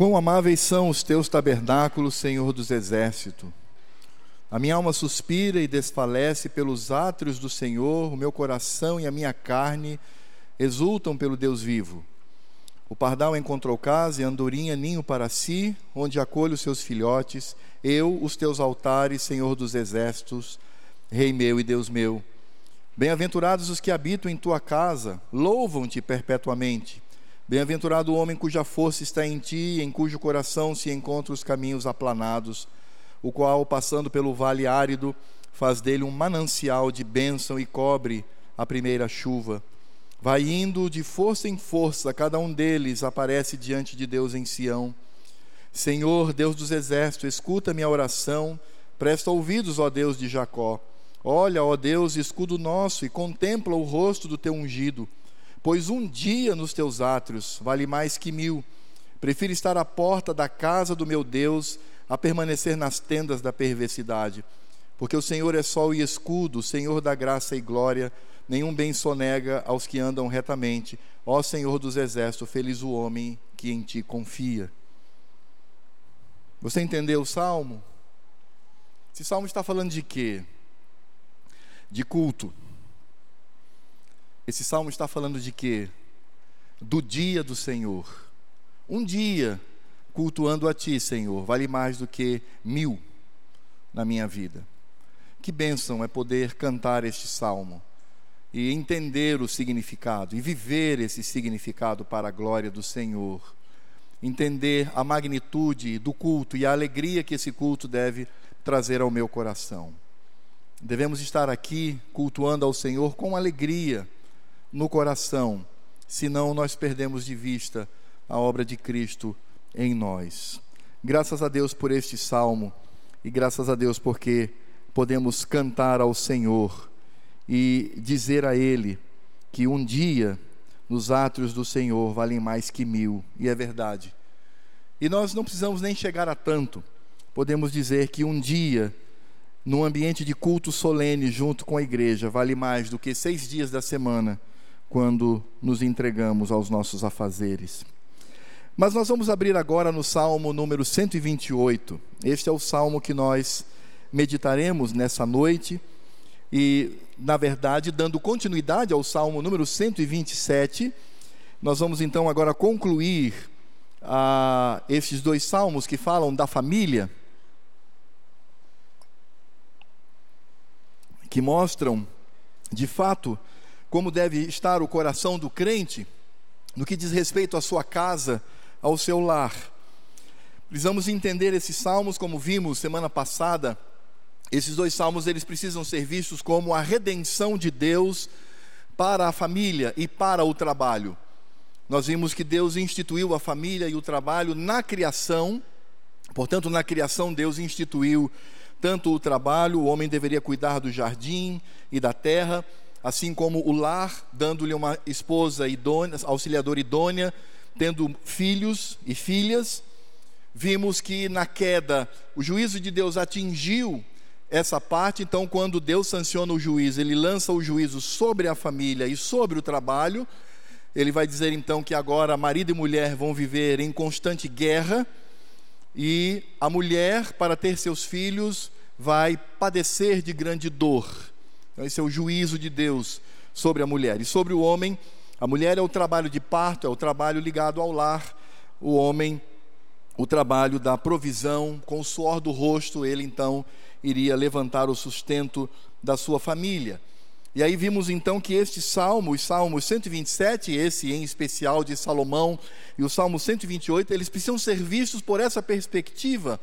Quão amáveis são os teus tabernáculos, Senhor dos exércitos. A minha alma suspira e desfalece pelos átrios do Senhor, o meu coração e a minha carne exultam pelo Deus vivo. O pardal encontrou casa e a andorinha ninho para si, onde acolho os seus filhotes, eu, os teus altares, Senhor dos exércitos, Rei meu e Deus meu. Bem-aventurados os que habitam em tua casa, louvam-te perpetuamente. Bem-aventurado o homem cuja força está em ti, em cujo coração se encontram os caminhos aplanados, o qual, passando pelo vale árido, faz dele um manancial de bênção e cobre a primeira chuva Vai indo de força em força, cada um deles aparece diante de Deus em Sião. Senhor, Deus dos exércitos, escuta minha oração, presta ouvidos, ó Deus de Jacó. Olha, ó Deus, escudo nosso, e contempla o rosto do teu ungido. Pois um dia nos teus átrios vale mais que mil. Prefiro estar à porta da casa do meu Deus a permanecer nas tendas da perversidade. Porque o Senhor é sol e escudo, o Senhor da graça e glória nenhum bem sonega aos que andam retamente. Ó Senhor dos exércitos, feliz o homem que em ti confia. Você entendeu o salmo? Esse salmo está falando de quê? De culto. Esse salmo está falando de quê? Do dia do Senhor. Um dia cultuando a Ti, Senhor, vale mais do que mil na minha vida. Que bênção é poder cantar este salmo e entender o significado e viver esse significado para a glória do Senhor. Entender a magnitude do culto e a alegria que esse culto deve trazer ao meu coração. Devemos estar aqui cultuando ao Senhor com alegria no coração, senão nós perdemos de vista a obra de Cristo em nós. Graças a Deus por este salmo e graças a Deus porque podemos cantar ao Senhor e dizer a ele que um dia nos átrios do Senhor valem mais que mil, e é verdade. E nós não precisamos nem chegar a tanto, podemos dizer que um dia, num ambiente de culto solene junto com a igreja, vale mais do que seis dias da semana, quando nos entregamos aos nossos afazeres. Mas nós vamos abrir agora no Salmo número 128. Este é o salmo que nós meditaremos nessa noite e, na verdade, dando continuidade ao Salmo número 127, nós vamos então agora concluir ah, esses dois salmos que falam da família, que mostram, de fato, como deve estar o coração do crente no que diz respeito à sua casa, ao seu lar. Precisamos entender esses salmos, como vimos semana passada, esses dois salmos eles precisam ser vistos como a redenção de Deus para a família e para o trabalho. Nós vimos que Deus instituiu a família e o trabalho na criação. Portanto, na criação Deus instituiu tanto o trabalho, o homem deveria cuidar do jardim e da terra, assim como o lar, dando-lhe uma esposa idônea, auxiliadora idônea, tendo filhos e filhas. Vimos que na queda o juízo de Deus atingiu essa parte, então, quando Deus sanciona o juízo, ele lança o juízo sobre a família e sobre o trabalho. Ele vai dizer então que agora marido e mulher vão viver em constante guerra e a mulher, para ter seus filhos, vai padecer de grande dor. Então, esse é o juízo de Deus sobre a mulher. E sobre o homem, a mulher é o trabalho de parto, é o trabalho ligado ao lar. O homem, o trabalho da provisão, com o suor do rosto, ele então iria levantar o sustento da sua família. E aí vimos então que este salmo, os salmos 127, esse em especial de Salomão, e o salmo 128, eles precisam ser vistos por essa perspectiva.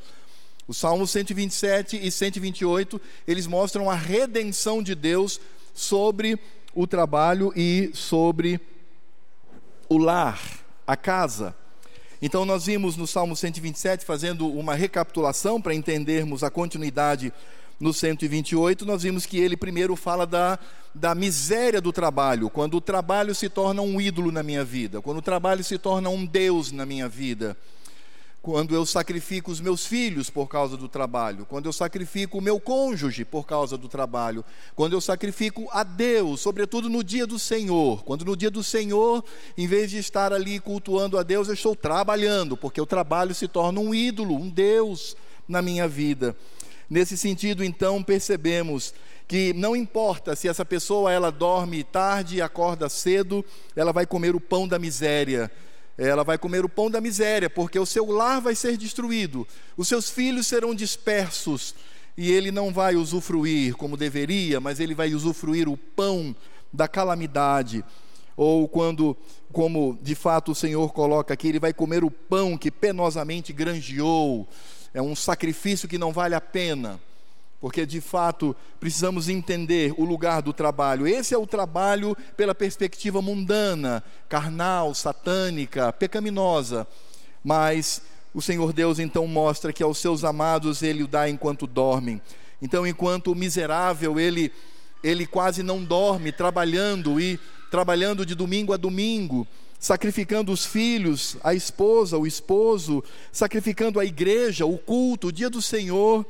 O salmo 127 e 128, eles mostram a redenção de Deus sobre o trabalho e sobre o lar, a casa. Então, nós vimos no Salmo 127, fazendo uma recapitulação para entendermos a continuidade no 128, nós vimos que ele primeiro fala da, da miséria do trabalho, quando o trabalho se torna um ídolo na minha vida, quando o trabalho se torna um Deus na minha vida, quando eu sacrifico os meus filhos por causa do trabalho, quando eu sacrifico o meu cônjuge por causa do trabalho, quando eu sacrifico a Deus, sobretudo no dia do Senhor, quando no dia do Senhor, em vez de estar ali cultuando a Deus, eu estou trabalhando, porque o trabalho se torna um ídolo, um Deus na minha vida. Nesse sentido, então, percebemos que não importa se essa pessoa ela dorme tarde e acorda cedo, ela vai comer o pão da miséria ela vai comer o pão da miséria, porque o seu lar vai ser destruído, os seus filhos serão dispersos, e ele não vai usufruir como deveria, mas ele vai usufruir o pão da calamidade. Ou quando, como de fato o Senhor coloca aqui, ele vai comer o pão que penosamente granjeou, é um sacrifício que não vale a pena porque de fato precisamos entender o lugar do trabalho. Esse é o trabalho pela perspectiva mundana, carnal, satânica, pecaminosa. Mas o Senhor Deus então mostra que aos seus amados ele o dá enquanto dormem. Então, enquanto o miserável ele ele quase não dorme, trabalhando e trabalhando de domingo a domingo, sacrificando os filhos, a esposa, o esposo, sacrificando a igreja, o culto, o dia do Senhor,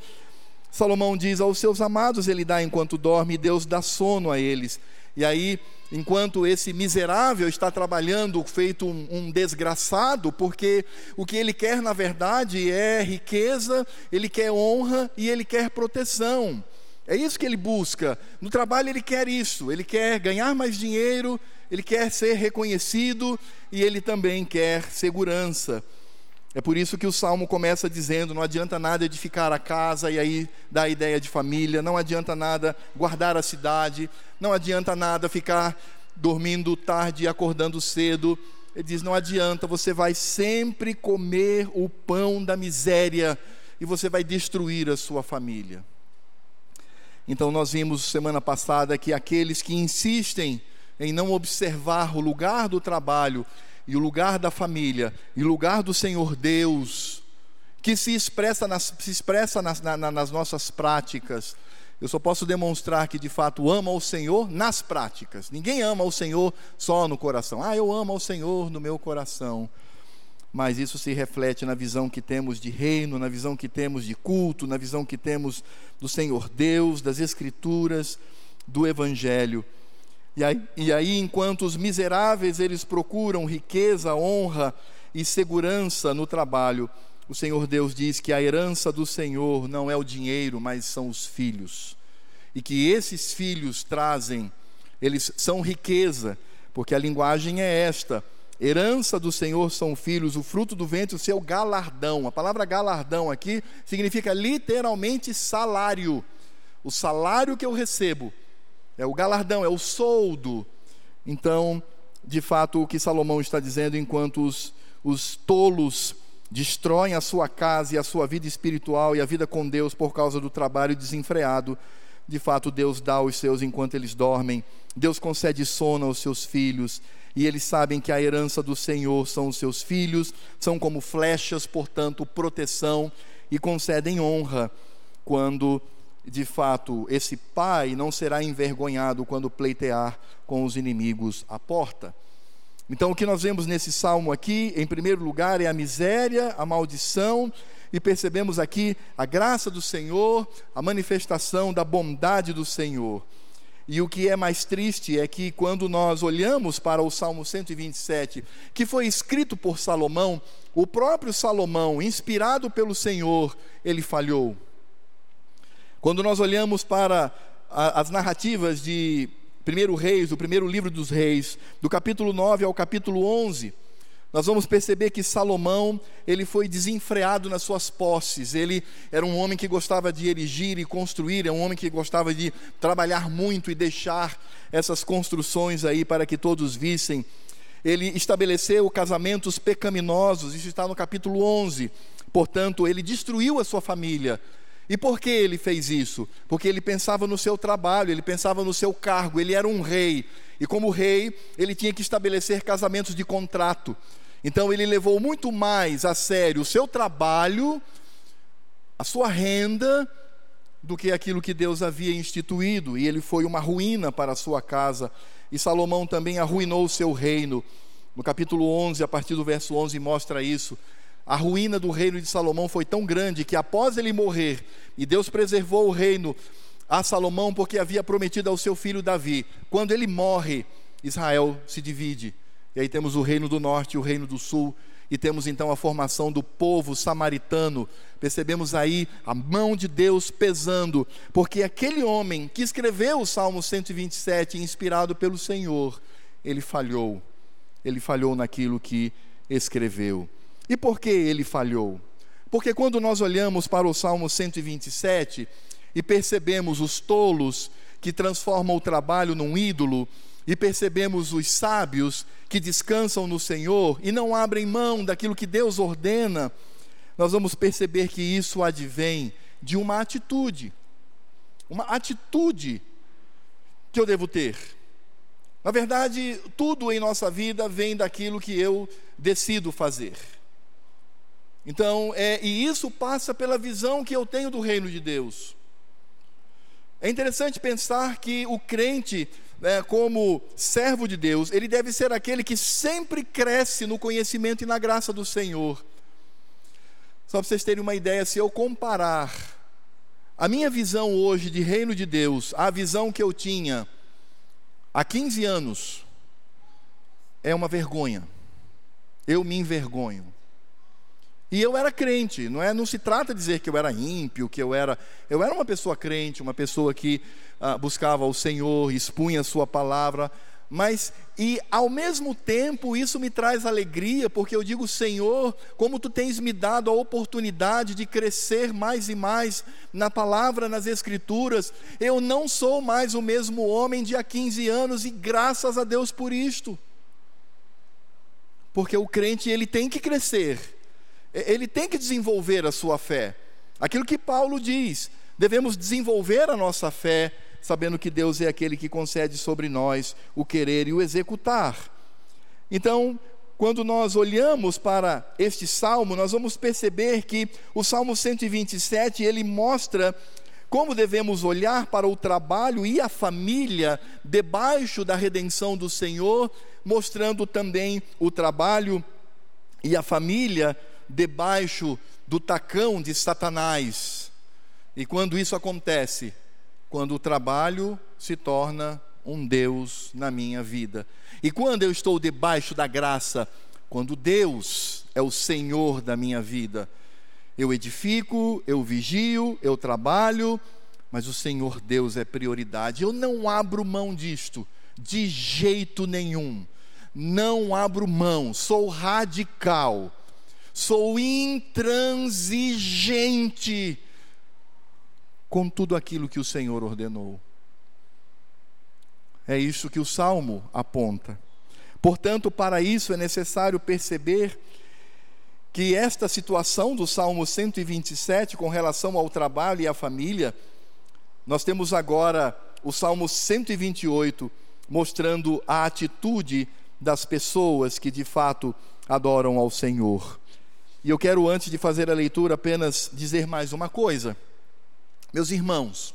Salomão diz: aos seus amados ele dá enquanto dorme, e Deus dá sono a eles. E aí, enquanto esse miserável está trabalhando feito um, um, desgraçado, porque o que ele quer na verdade é riqueza, ele quer honra e ele quer proteção. É isso que ele busca. No trabalho ele quer isso, ele quer ganhar mais dinheiro, ele quer ser reconhecido e ele também quer segurança. É por isso que o salmo começa dizendo: não adianta nada edificar a casa e aí dá a ideia de família, não adianta nada guardar a cidade, não adianta nada ficar dormindo tarde e acordando cedo. Ele diz: não adianta, você vai sempre comer o pão da miséria e você vai destruir a sua família. Então, nós vimos semana passada que aqueles que insistem em não observar o lugar do trabalho e o lugar da família, e o lugar do Senhor Deus, que se expressa nas, se expressa nas, na, nas nossas práticas. Eu só posso demonstrar que de fato ama o Senhor nas práticas. Ninguém ama o Senhor só no coração. Ah, eu amo o Senhor no meu coração. Mas isso se reflete na visão que temos de reino, na visão que temos de culto, na visão que temos do Senhor Deus, das Escrituras, do Evangelho. E aí, e aí, enquanto os miseráveis eles procuram riqueza, honra e segurança no trabalho, o Senhor Deus diz que a herança do Senhor não é o dinheiro, mas são os filhos. E que esses filhos trazem, eles são riqueza, porque a linguagem é esta: herança do Senhor são filhos, o fruto do ventre, o seu galardão. A palavra galardão aqui significa literalmente salário. O salário que eu recebo é o galardão, é o soldo. Então, de fato, o que Salomão está dizendo, enquanto os, os tolos destroem a sua casa e a sua vida espiritual e a vida com Deus por causa do trabalho desenfreado, de fato, Deus dá aos seus enquanto eles dormem, Deus concede sono aos seus filhos, e eles sabem que a herança do Senhor são os seus filhos, são como flechas, portanto, proteção, e concedem honra. Quando de fato, esse pai não será envergonhado quando pleitear com os inimigos à porta. Então, o que nós vemos nesse salmo aqui, em primeiro lugar, é a miséria, a maldição, e percebemos aqui a graça do Senhor, a manifestação da bondade do Senhor. E o que é mais triste é que quando nós olhamos para o Salmo 127, que foi escrito por Salomão, o próprio Salomão, inspirado pelo Senhor, ele falhou. Quando nós olhamos para as narrativas de Primeiro Reis, o primeiro livro dos Reis, do capítulo 9 ao capítulo 11, nós vamos perceber que Salomão, ele foi desenfreado nas suas posses. Ele era um homem que gostava de erigir e construir, é um homem que gostava de trabalhar muito e deixar essas construções aí para que todos vissem. Ele estabeleceu casamentos pecaminosos, isso está no capítulo 11. Portanto, ele destruiu a sua família, e por que ele fez isso? Porque ele pensava no seu trabalho, ele pensava no seu cargo, ele era um rei. E como rei, ele tinha que estabelecer casamentos de contrato. Então ele levou muito mais a sério o seu trabalho, a sua renda, do que aquilo que Deus havia instituído. E ele foi uma ruína para a sua casa. E Salomão também arruinou o seu reino. No capítulo 11, a partir do verso 11, mostra isso a ruína do reino de Salomão foi tão grande que após ele morrer, e Deus preservou o reino a Salomão porque havia prometido ao seu filho Davi, quando ele morre, Israel se divide. E aí temos o reino do norte e o reino do sul, e temos então a formação do povo samaritano. Percebemos aí a mão de Deus pesando, porque aquele homem que escreveu o Salmo 127, inspirado pelo Senhor, ele falhou. Ele falhou naquilo que escreveu. E por que ele falhou? Porque quando nós olhamos para o Salmo 127 e percebemos os tolos que transformam o trabalho num ídolo, e percebemos os sábios que descansam no Senhor e não abrem mão daquilo que Deus ordena, nós vamos perceber que isso advém de uma atitude. Uma atitude que eu devo ter. Na verdade, tudo em nossa vida vem daquilo que eu decido fazer. Então, é, e isso passa pela visão que eu tenho do reino de Deus. É interessante pensar que o crente né, como servo de Deus, ele deve ser aquele que sempre cresce no conhecimento e na graça do Senhor. Só para vocês terem uma ideia, se eu comparar a minha visão hoje de reino de Deus à visão que eu tinha há 15 anos, é uma vergonha. Eu me envergonho. E eu era crente, não é? Não se trata de dizer que eu era ímpio, que eu era, eu era uma pessoa crente, uma pessoa que ah, buscava o Senhor, expunha a sua palavra, mas e ao mesmo tempo isso me traz alegria, porque eu digo, Senhor, como tu tens me dado a oportunidade de crescer mais e mais na palavra, nas escrituras, eu não sou mais o mesmo homem de há 15 anos e graças a Deus por isto. Porque o crente ele tem que crescer ele tem que desenvolver a sua fé. Aquilo que Paulo diz, devemos desenvolver a nossa fé, sabendo que Deus é aquele que concede sobre nós o querer e o executar. Então, quando nós olhamos para este salmo, nós vamos perceber que o Salmo 127, ele mostra como devemos olhar para o trabalho e a família debaixo da redenção do Senhor, mostrando também o trabalho e a família debaixo do tacão de Satanás. E quando isso acontece? Quando o trabalho se torna um Deus na minha vida. E quando eu estou debaixo da graça, quando Deus é o Senhor da minha vida, eu edifico, eu vigio, eu trabalho, mas o Senhor Deus é prioridade. Eu não abro mão disto, de jeito nenhum. Não abro mão, sou radical sou intransigente com tudo aquilo que o Senhor ordenou. É isso que o salmo aponta. Portanto, para isso é necessário perceber que esta situação do Salmo 127 com relação ao trabalho e à família, nós temos agora o Salmo 128 mostrando a atitude das pessoas que de fato adoram ao Senhor. E eu quero, antes de fazer a leitura, apenas dizer mais uma coisa. Meus irmãos,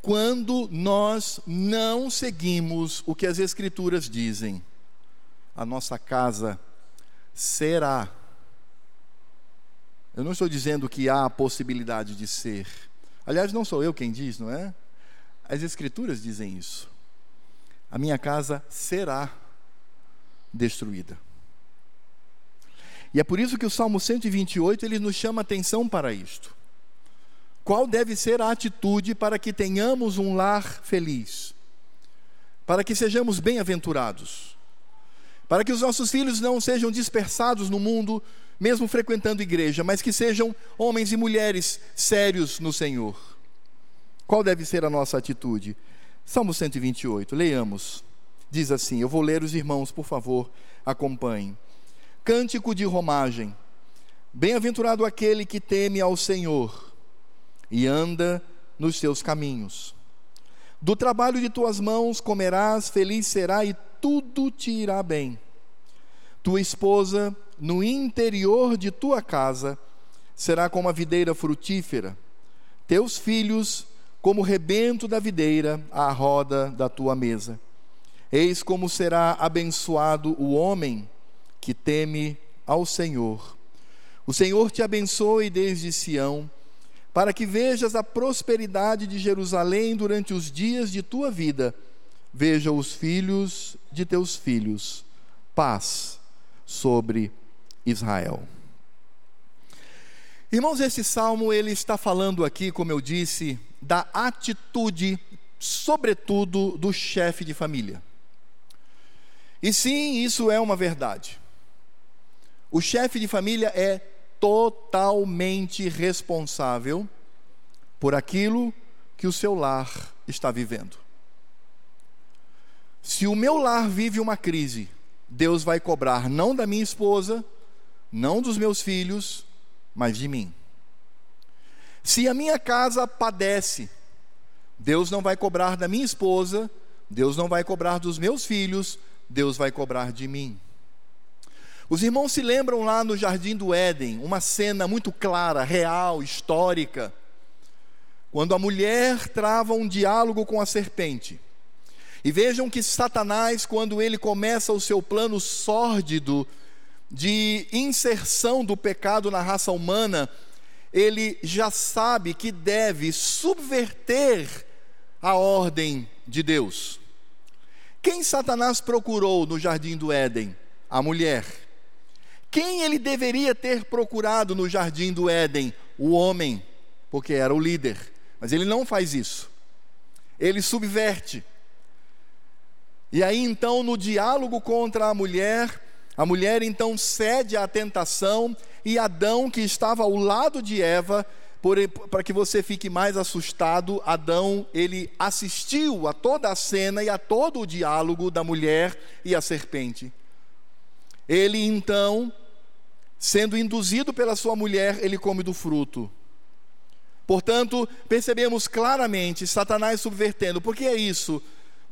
quando nós não seguimos o que as Escrituras dizem, a nossa casa será. Eu não estou dizendo que há a possibilidade de ser. Aliás, não sou eu quem diz, não é? As Escrituras dizem isso. A minha casa será destruída. E é por isso que o Salmo 128 ele nos chama atenção para isto. Qual deve ser a atitude para que tenhamos um lar feliz? Para que sejamos bem-aventurados? Para que os nossos filhos não sejam dispersados no mundo, mesmo frequentando igreja, mas que sejam homens e mulheres sérios no Senhor. Qual deve ser a nossa atitude? Salmo 128, leiamos. Diz assim: Eu vou ler os irmãos, por favor, acompanhem. Cântico de romagem. Bem-aventurado aquele que teme ao Senhor e anda nos seus caminhos. Do trabalho de tuas mãos comerás, feliz será e tudo te irá bem. Tua esposa, no interior de tua casa, será como a videira frutífera, teus filhos, como o rebento da videira, à roda da tua mesa. Eis como será abençoado o homem que teme ao Senhor. O Senhor te abençoe desde Sião, para que vejas a prosperidade de Jerusalém durante os dias de tua vida. Veja os filhos de teus filhos. Paz sobre Israel. Irmãos, esse salmo ele está falando aqui, como eu disse, da atitude, sobretudo, do chefe de família. E sim, isso é uma verdade. O chefe de família é totalmente responsável por aquilo que o seu lar está vivendo. Se o meu lar vive uma crise, Deus vai cobrar não da minha esposa, não dos meus filhos, mas de mim. Se a minha casa padece, Deus não vai cobrar da minha esposa, Deus não vai cobrar dos meus filhos, Deus vai cobrar de mim. Os irmãos se lembram lá no Jardim do Éden, uma cena muito clara, real, histórica, quando a mulher trava um diálogo com a serpente. E vejam que Satanás, quando ele começa o seu plano sórdido de inserção do pecado na raça humana, ele já sabe que deve subverter a ordem de Deus. Quem Satanás procurou no jardim do Éden? A mulher. Quem ele deveria ter procurado no jardim do Éden? O homem, porque era o líder. Mas ele não faz isso. Ele subverte. E aí então, no diálogo contra a mulher, a mulher então cede à tentação e Adão, que estava ao lado de Eva, para que você fique mais assustado, Adão, ele assistiu a toda a cena e a todo o diálogo da mulher e a serpente. Ele então, sendo induzido pela sua mulher, ele come do fruto. Portanto, percebemos claramente Satanás subvertendo. Por que é isso?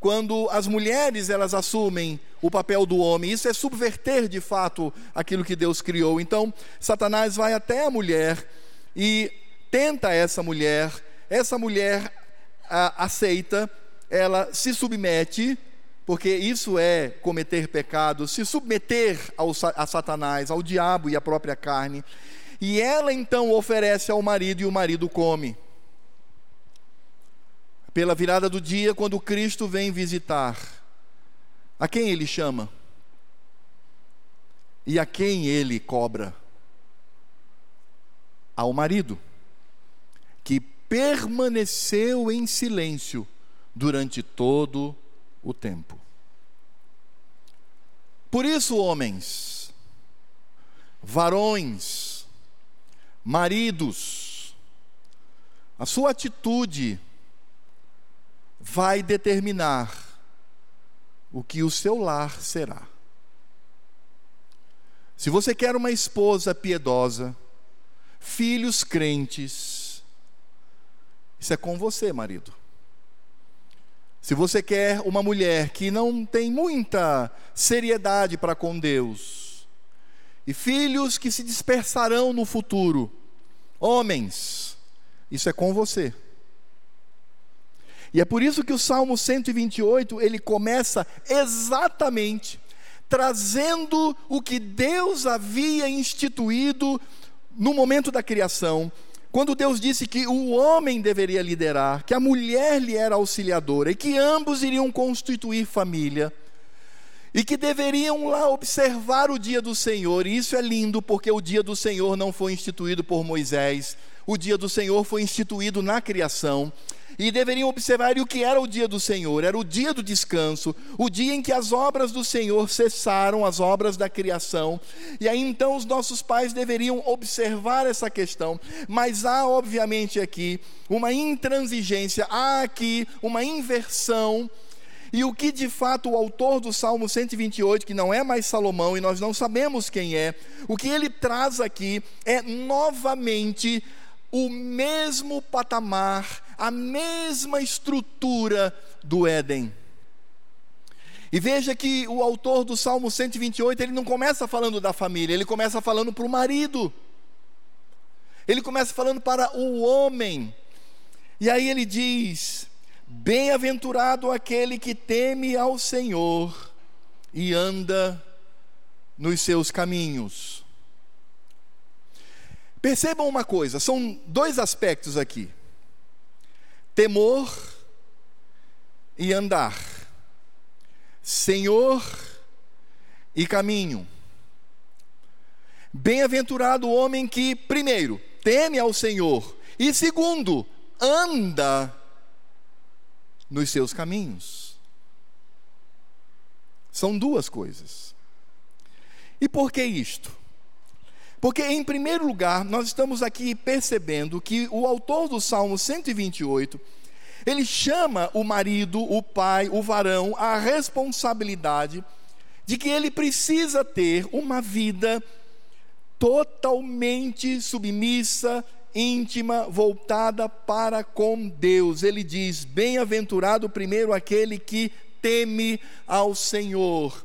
Quando as mulheres elas assumem o papel do homem, isso é subverter de fato aquilo que Deus criou. Então, Satanás vai até a mulher e tenta essa mulher, essa mulher a, aceita, ela se submete, porque isso é cometer pecado, se submeter ao, a Satanás, ao diabo e à própria carne. E ela então oferece ao marido e o marido come. Pela virada do dia, quando Cristo vem visitar, a quem ele chama? E a quem ele cobra? Ao marido, que permaneceu em silêncio durante todo o tempo. Por isso, homens, varões, maridos, a sua atitude vai determinar o que o seu lar será. Se você quer uma esposa piedosa, filhos crentes, isso é com você, marido. Se você quer uma mulher que não tem muita seriedade para com Deus, e filhos que se dispersarão no futuro, homens, isso é com você. E é por isso que o Salmo 128, ele começa exatamente trazendo o que Deus havia instituído no momento da criação, quando Deus disse que o homem deveria liderar, que a mulher lhe era auxiliadora e que ambos iriam constituir família, e que deveriam lá observar o dia do Senhor, e isso é lindo porque o dia do Senhor não foi instituído por Moisés, o dia do Senhor foi instituído na criação, e deveriam observar o que era o dia do Senhor, era o dia do descanso, o dia em que as obras do Senhor cessaram, as obras da criação. E aí então os nossos pais deveriam observar essa questão, mas há obviamente aqui uma intransigência, há aqui uma inversão. E o que de fato o autor do Salmo 128, que não é mais Salomão e nós não sabemos quem é, o que ele traz aqui é novamente o mesmo patamar a mesma estrutura do Éden. E veja que o autor do Salmo 128, ele não começa falando da família, ele começa falando para o marido. Ele começa falando para o homem. E aí ele diz: Bem-aventurado aquele que teme ao Senhor e anda nos seus caminhos. Percebam uma coisa: são dois aspectos aqui: temor e andar, Senhor e caminho. Bem-aventurado o homem que, primeiro, teme ao Senhor, e segundo, anda nos seus caminhos. São duas coisas. E por que isto? Porque, em primeiro lugar, nós estamos aqui percebendo que o autor do Salmo 128, ele chama o marido, o pai, o varão, à responsabilidade de que ele precisa ter uma vida totalmente submissa, íntima, voltada para com Deus. Ele diz: Bem-aventurado primeiro aquele que teme ao Senhor.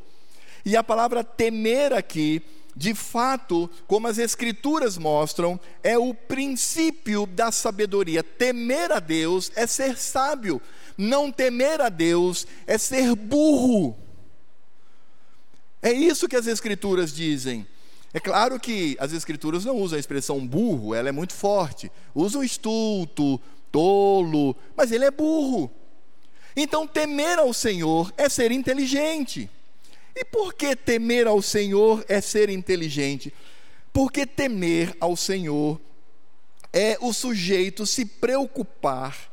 E a palavra temer aqui, de fato, como as Escrituras mostram, é o princípio da sabedoria. Temer a Deus é ser sábio, não temer a Deus é ser burro. É isso que as Escrituras dizem. É claro que as Escrituras não usam a expressão burro, ela é muito forte. Usam estulto, tolo, mas ele é burro. Então, temer ao Senhor é ser inteligente. E por que temer ao Senhor é ser inteligente? Porque temer ao Senhor é o sujeito se preocupar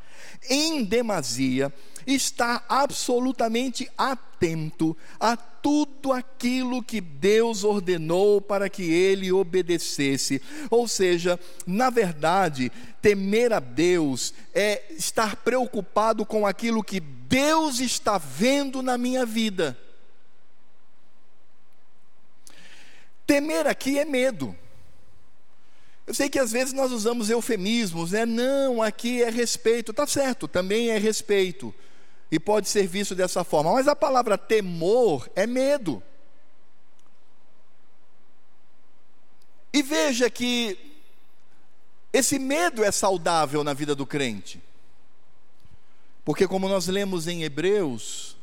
em demasia, estar absolutamente atento a tudo aquilo que Deus ordenou para que ele obedecesse. Ou seja, na verdade, temer a Deus é estar preocupado com aquilo que Deus está vendo na minha vida. Temer aqui é medo. Eu sei que às vezes nós usamos eufemismos, né? Não, aqui é respeito. Tá certo, também é respeito. E pode ser visto dessa forma. Mas a palavra temor é medo. E veja que esse medo é saudável na vida do crente. Porque, como nós lemos em Hebreus,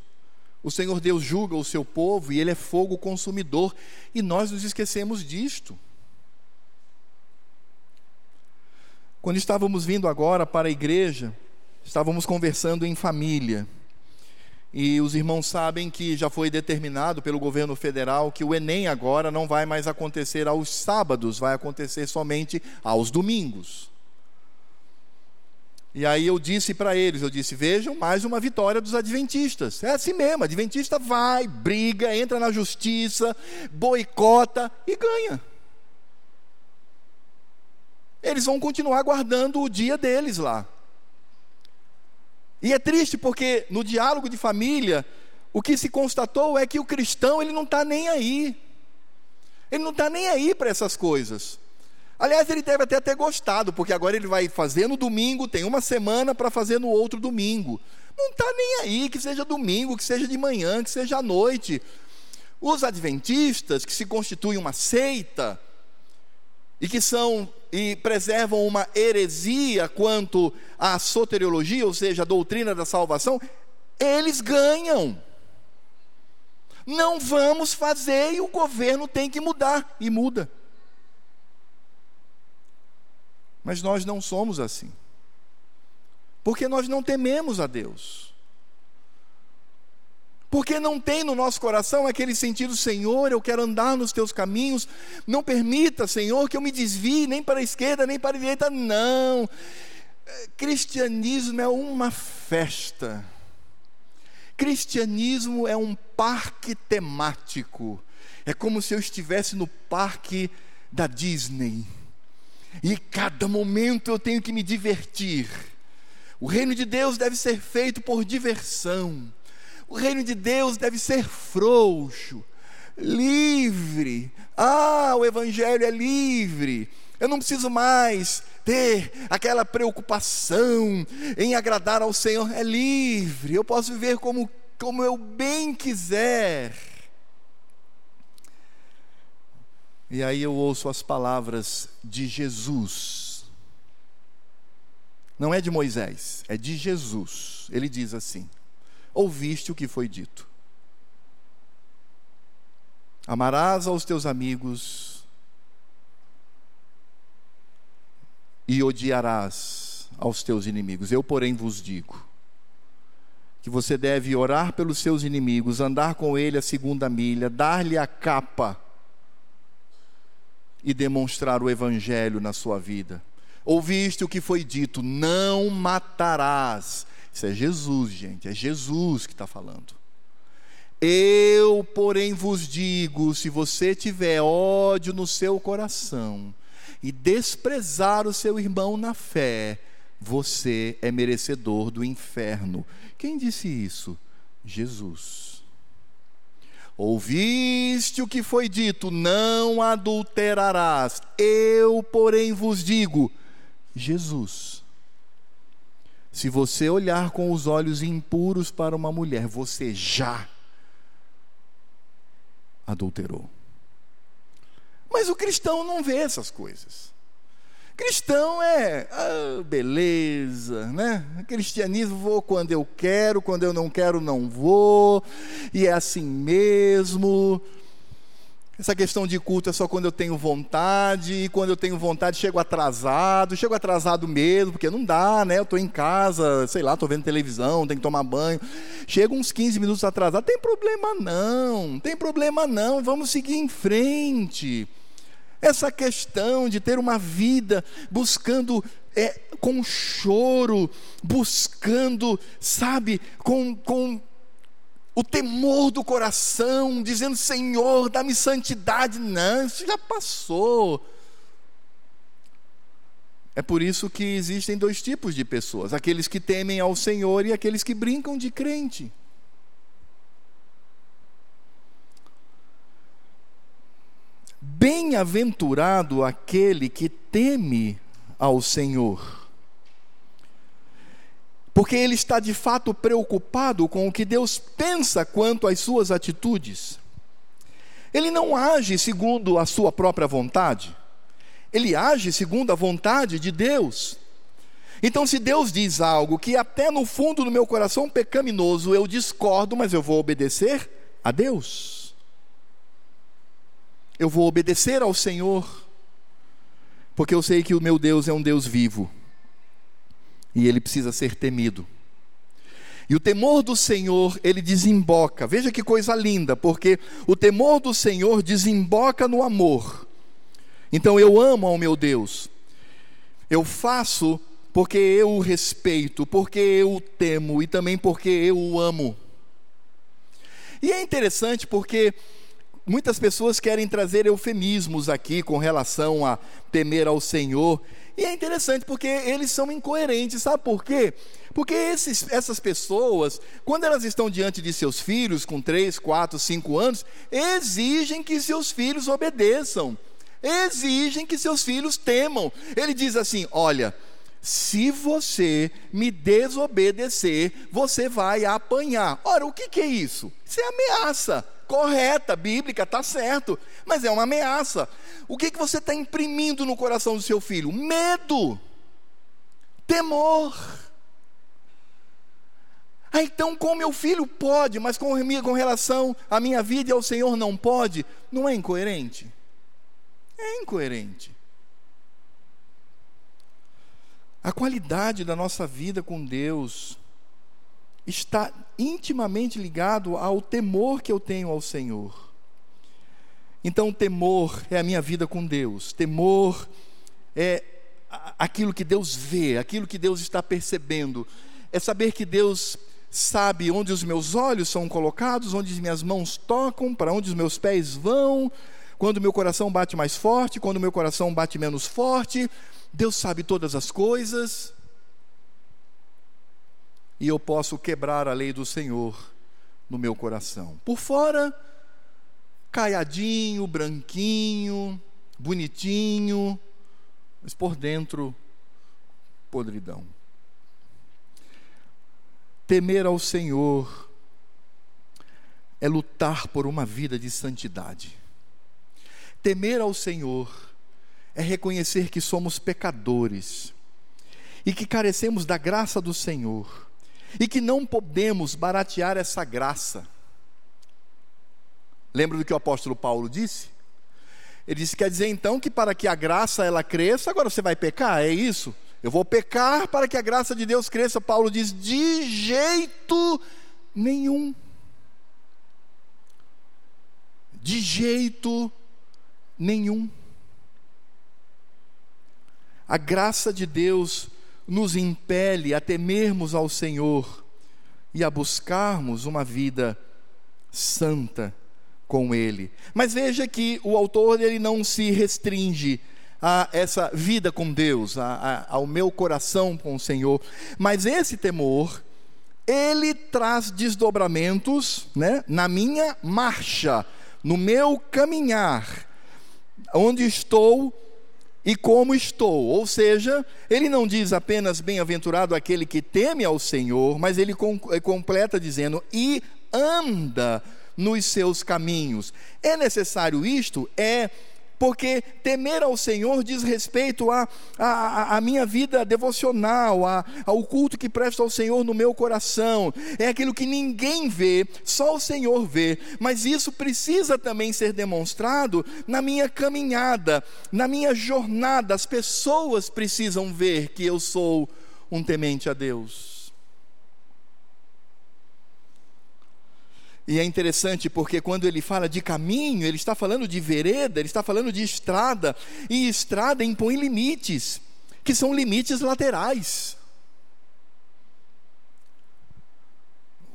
o Senhor Deus julga o seu povo e ele é fogo consumidor, e nós nos esquecemos disto. Quando estávamos vindo agora para a igreja, estávamos conversando em família. E os irmãos sabem que já foi determinado pelo governo federal que o Enem agora não vai mais acontecer aos sábados, vai acontecer somente aos domingos. E aí eu disse para eles, eu disse, vejam, mais uma vitória dos adventistas. É assim mesmo, adventista vai, briga, entra na justiça, boicota e ganha. Eles vão continuar guardando o dia deles lá. E é triste porque no diálogo de família, o que se constatou é que o cristão ele não está nem aí. Ele não está nem aí para essas coisas. Aliás, ele deve até ter gostado, porque agora ele vai fazer no domingo, tem uma semana para fazer no outro domingo. Não está nem aí, que seja domingo, que seja de manhã, que seja à noite. Os adventistas, que se constituem uma seita, e que são e preservam uma heresia quanto à soteriologia, ou seja, a doutrina da salvação, eles ganham. Não vamos fazer e o governo tem que mudar, e muda. Mas nós não somos assim. Porque nós não tememos a Deus. Porque não tem no nosso coração aquele sentido, Senhor, eu quero andar nos teus caminhos. Não permita, Senhor, que eu me desvie nem para a esquerda nem para a direita. Não. Cristianismo é uma festa. Cristianismo é um parque temático. É como se eu estivesse no parque da Disney e cada momento eu tenho que me divertir. O reino de Deus deve ser feito por diversão. O reino de Deus deve ser frouxo, livre. Ah, o Evangelho é livre. Eu não preciso mais ter aquela preocupação em agradar ao Senhor. É livre. Eu posso viver como, como eu bem quiser. E aí eu ouço as palavras de Jesus. Não é de Moisés, é de Jesus. Ele diz assim: Ouviste o que foi dito. Amarás aos teus amigos e odiarás aos teus inimigos. Eu, porém, vos digo que você deve orar pelos seus inimigos, andar com ele a segunda milha, dar-lhe a capa e demonstrar o evangelho na sua vida. Ouviste o que foi dito: não matarás. Isso é Jesus, gente, é Jesus que está falando. Eu, porém, vos digo: se você tiver ódio no seu coração e desprezar o seu irmão na fé, você é merecedor do inferno. Quem disse isso? Jesus. Ouviste o que foi dito: não adulterarás. Eu, porém, vos digo: Jesus. Se você olhar com os olhos impuros para uma mulher, você já adulterou. Mas o cristão não vê essas coisas. Cristão é ah, beleza, né? Cristianismo vou quando eu quero, quando eu não quero, não vou, e é assim mesmo. Essa questão de culto é só quando eu tenho vontade, e quando eu tenho vontade chego atrasado, chego atrasado mesmo, porque não dá, né? Eu estou em casa, sei lá, estou vendo televisão, tenho que tomar banho. Chego uns 15 minutos atrasado, tem problema não, tem problema não, vamos seguir em frente. Essa questão de ter uma vida buscando é, com choro, buscando, sabe, com, com o temor do coração, dizendo: Senhor, dá-me santidade. Não, isso já passou. É por isso que existem dois tipos de pessoas: aqueles que temem ao Senhor e aqueles que brincam de crente. Bem-aventurado aquele que teme ao Senhor porque ele está de fato preocupado com o que Deus pensa quanto às suas atitudes. Ele não age segundo a sua própria vontade, ele age segundo a vontade de Deus. Então, se Deus diz algo que até no fundo do meu coração pecaminoso eu discordo, mas eu vou obedecer a Deus. Eu vou obedecer ao Senhor, porque eu sei que o meu Deus é um Deus vivo e ele precisa ser temido. E o temor do Senhor, ele desemboca. Veja que coisa linda, porque o temor do Senhor desemboca no amor. Então eu amo ao meu Deus. Eu faço porque eu o respeito, porque eu o temo e também porque eu o amo. E é interessante porque muitas pessoas querem trazer eufemismos aqui com relação a temer ao Senhor. E é interessante porque eles são incoerentes, sabe por quê? Porque esses, essas pessoas, quando elas estão diante de seus filhos, com 3, 4, 5 anos, exigem que seus filhos obedeçam, exigem que seus filhos temam. Ele diz assim: olha. Se você me desobedecer, você vai apanhar. Ora, o que, que é isso? Isso é ameaça correta, bíblica, está certo, mas é uma ameaça. O que, que você está imprimindo no coração do seu filho? Medo, temor. Ah, então, com meu filho pode, mas com, com relação à minha vida e ao Senhor não pode? Não é incoerente? É incoerente. A qualidade da nossa vida com Deus está intimamente ligado ao temor que eu tenho ao Senhor. Então, temor é a minha vida com Deus, temor é aquilo que Deus vê, aquilo que Deus está percebendo, é saber que Deus sabe onde os meus olhos são colocados, onde as minhas mãos tocam, para onde os meus pés vão, quando meu coração bate mais forte, quando meu coração bate menos forte. Deus sabe todas as coisas e eu posso quebrar a lei do Senhor no meu coração. Por fora, caiadinho, branquinho, bonitinho, mas por dentro, podridão. Temer ao Senhor é lutar por uma vida de santidade. Temer ao Senhor é reconhecer que somos pecadores e que carecemos da graça do Senhor e que não podemos baratear essa graça. Lembra do que o apóstolo Paulo disse? Ele disse: quer dizer então que para que a graça ela cresça, agora você vai pecar? É isso? Eu vou pecar para que a graça de Deus cresça. Paulo diz: de jeito nenhum. De jeito nenhum. A graça de Deus nos impele a temermos ao Senhor e a buscarmos uma vida santa com Ele. Mas veja que o autor ele não se restringe a essa vida com Deus, a, a, ao meu coração com o Senhor, mas esse temor ele traz desdobramentos, né, na minha marcha, no meu caminhar, onde estou e como estou. Ou seja, ele não diz apenas bem-aventurado aquele que teme ao Senhor, mas ele eh, completa dizendo: e anda nos seus caminhos. É necessário isto? É porque temer ao Senhor diz respeito à a, a, a, minha vida devocional, a, ao culto que presto ao Senhor no meu coração. É aquilo que ninguém vê, só o Senhor vê. Mas isso precisa também ser demonstrado na minha caminhada, na minha jornada. As pessoas precisam ver que eu sou um temente a Deus. E é interessante porque quando ele fala de caminho, ele está falando de vereda, ele está falando de estrada, e estrada impõe limites, que são limites laterais.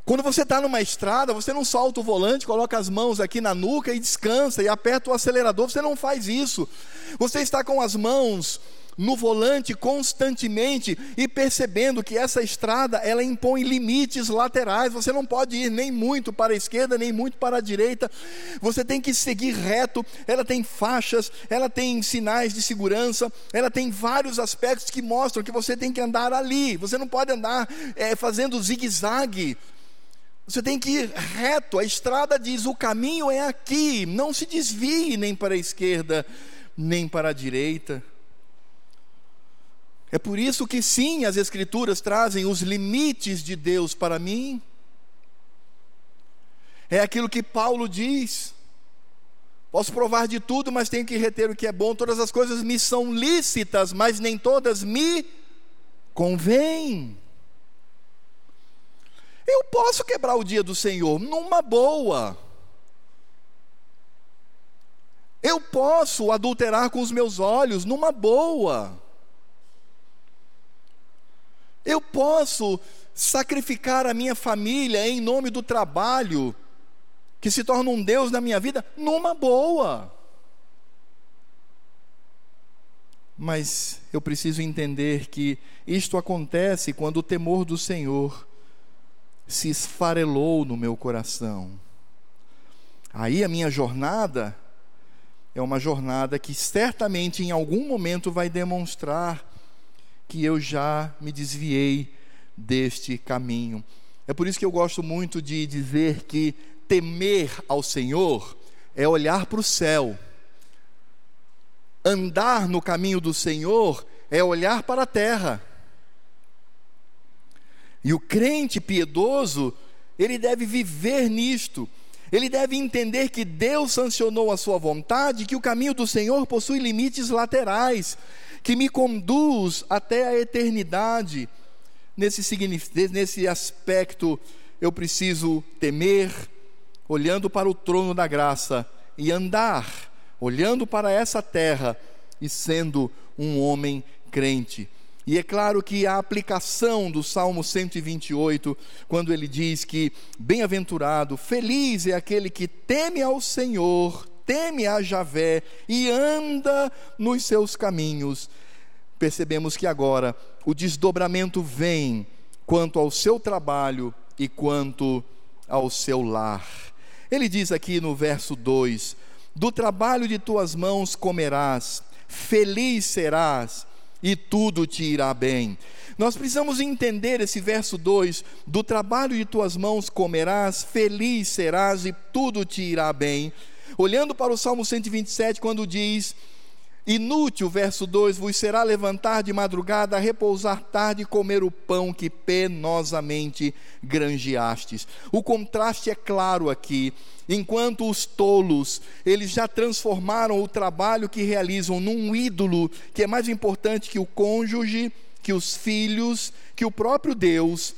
Quando você está numa estrada, você não solta o volante, coloca as mãos aqui na nuca e descansa, e aperta o acelerador, você não faz isso. Você está com as mãos no volante constantemente e percebendo que essa estrada ela impõe limites laterais. Você não pode ir nem muito para a esquerda nem muito para a direita. Você tem que seguir reto. Ela tem faixas, ela tem sinais de segurança, ela tem vários aspectos que mostram que você tem que andar ali. Você não pode andar é, fazendo zigue-zague. Você tem que ir reto. A estrada diz: o caminho é aqui. Não se desvie nem para a esquerda nem para a direita. É por isso que sim, as Escrituras trazem os limites de Deus para mim. É aquilo que Paulo diz. Posso provar de tudo, mas tenho que reter o que é bom. Todas as coisas me são lícitas, mas nem todas me convêm. Eu posso quebrar o dia do Senhor numa boa. Eu posso adulterar com os meus olhos numa boa. Eu posso sacrificar a minha família em nome do trabalho, que se torna um Deus na minha vida, numa boa. Mas eu preciso entender que isto acontece quando o temor do Senhor se esfarelou no meu coração. Aí a minha jornada é uma jornada que certamente em algum momento vai demonstrar que eu já me desviei deste caminho. É por isso que eu gosto muito de dizer que temer ao Senhor é olhar para o céu. Andar no caminho do Senhor é olhar para a terra. E o crente piedoso, ele deve viver nisto. Ele deve entender que Deus sancionou a sua vontade, que o caminho do Senhor possui limites laterais que me conduz até a eternidade. Nesse, nesse aspecto, eu preciso temer, olhando para o trono da graça, e andar, olhando para essa terra e sendo um homem crente. E é claro que a aplicação do Salmo 128, quando ele diz que bem-aventurado, feliz é aquele que teme ao Senhor teme a Javé e anda nos seus caminhos. Percebemos que agora o desdobramento vem quanto ao seu trabalho e quanto ao seu lar. Ele diz aqui no verso 2: Do trabalho de tuas mãos comerás, feliz serás e tudo te irá bem. Nós precisamos entender esse verso 2: do trabalho de tuas mãos comerás, feliz serás e tudo te irá bem olhando para o Salmo 127, quando diz: Inútil, verso 2: vos será levantar de madrugada, repousar tarde e comer o pão que penosamente granjeastes. O contraste é claro aqui. Enquanto os tolos, eles já transformaram o trabalho que realizam num ídolo que é mais importante que o cônjuge, que os filhos, que o próprio Deus.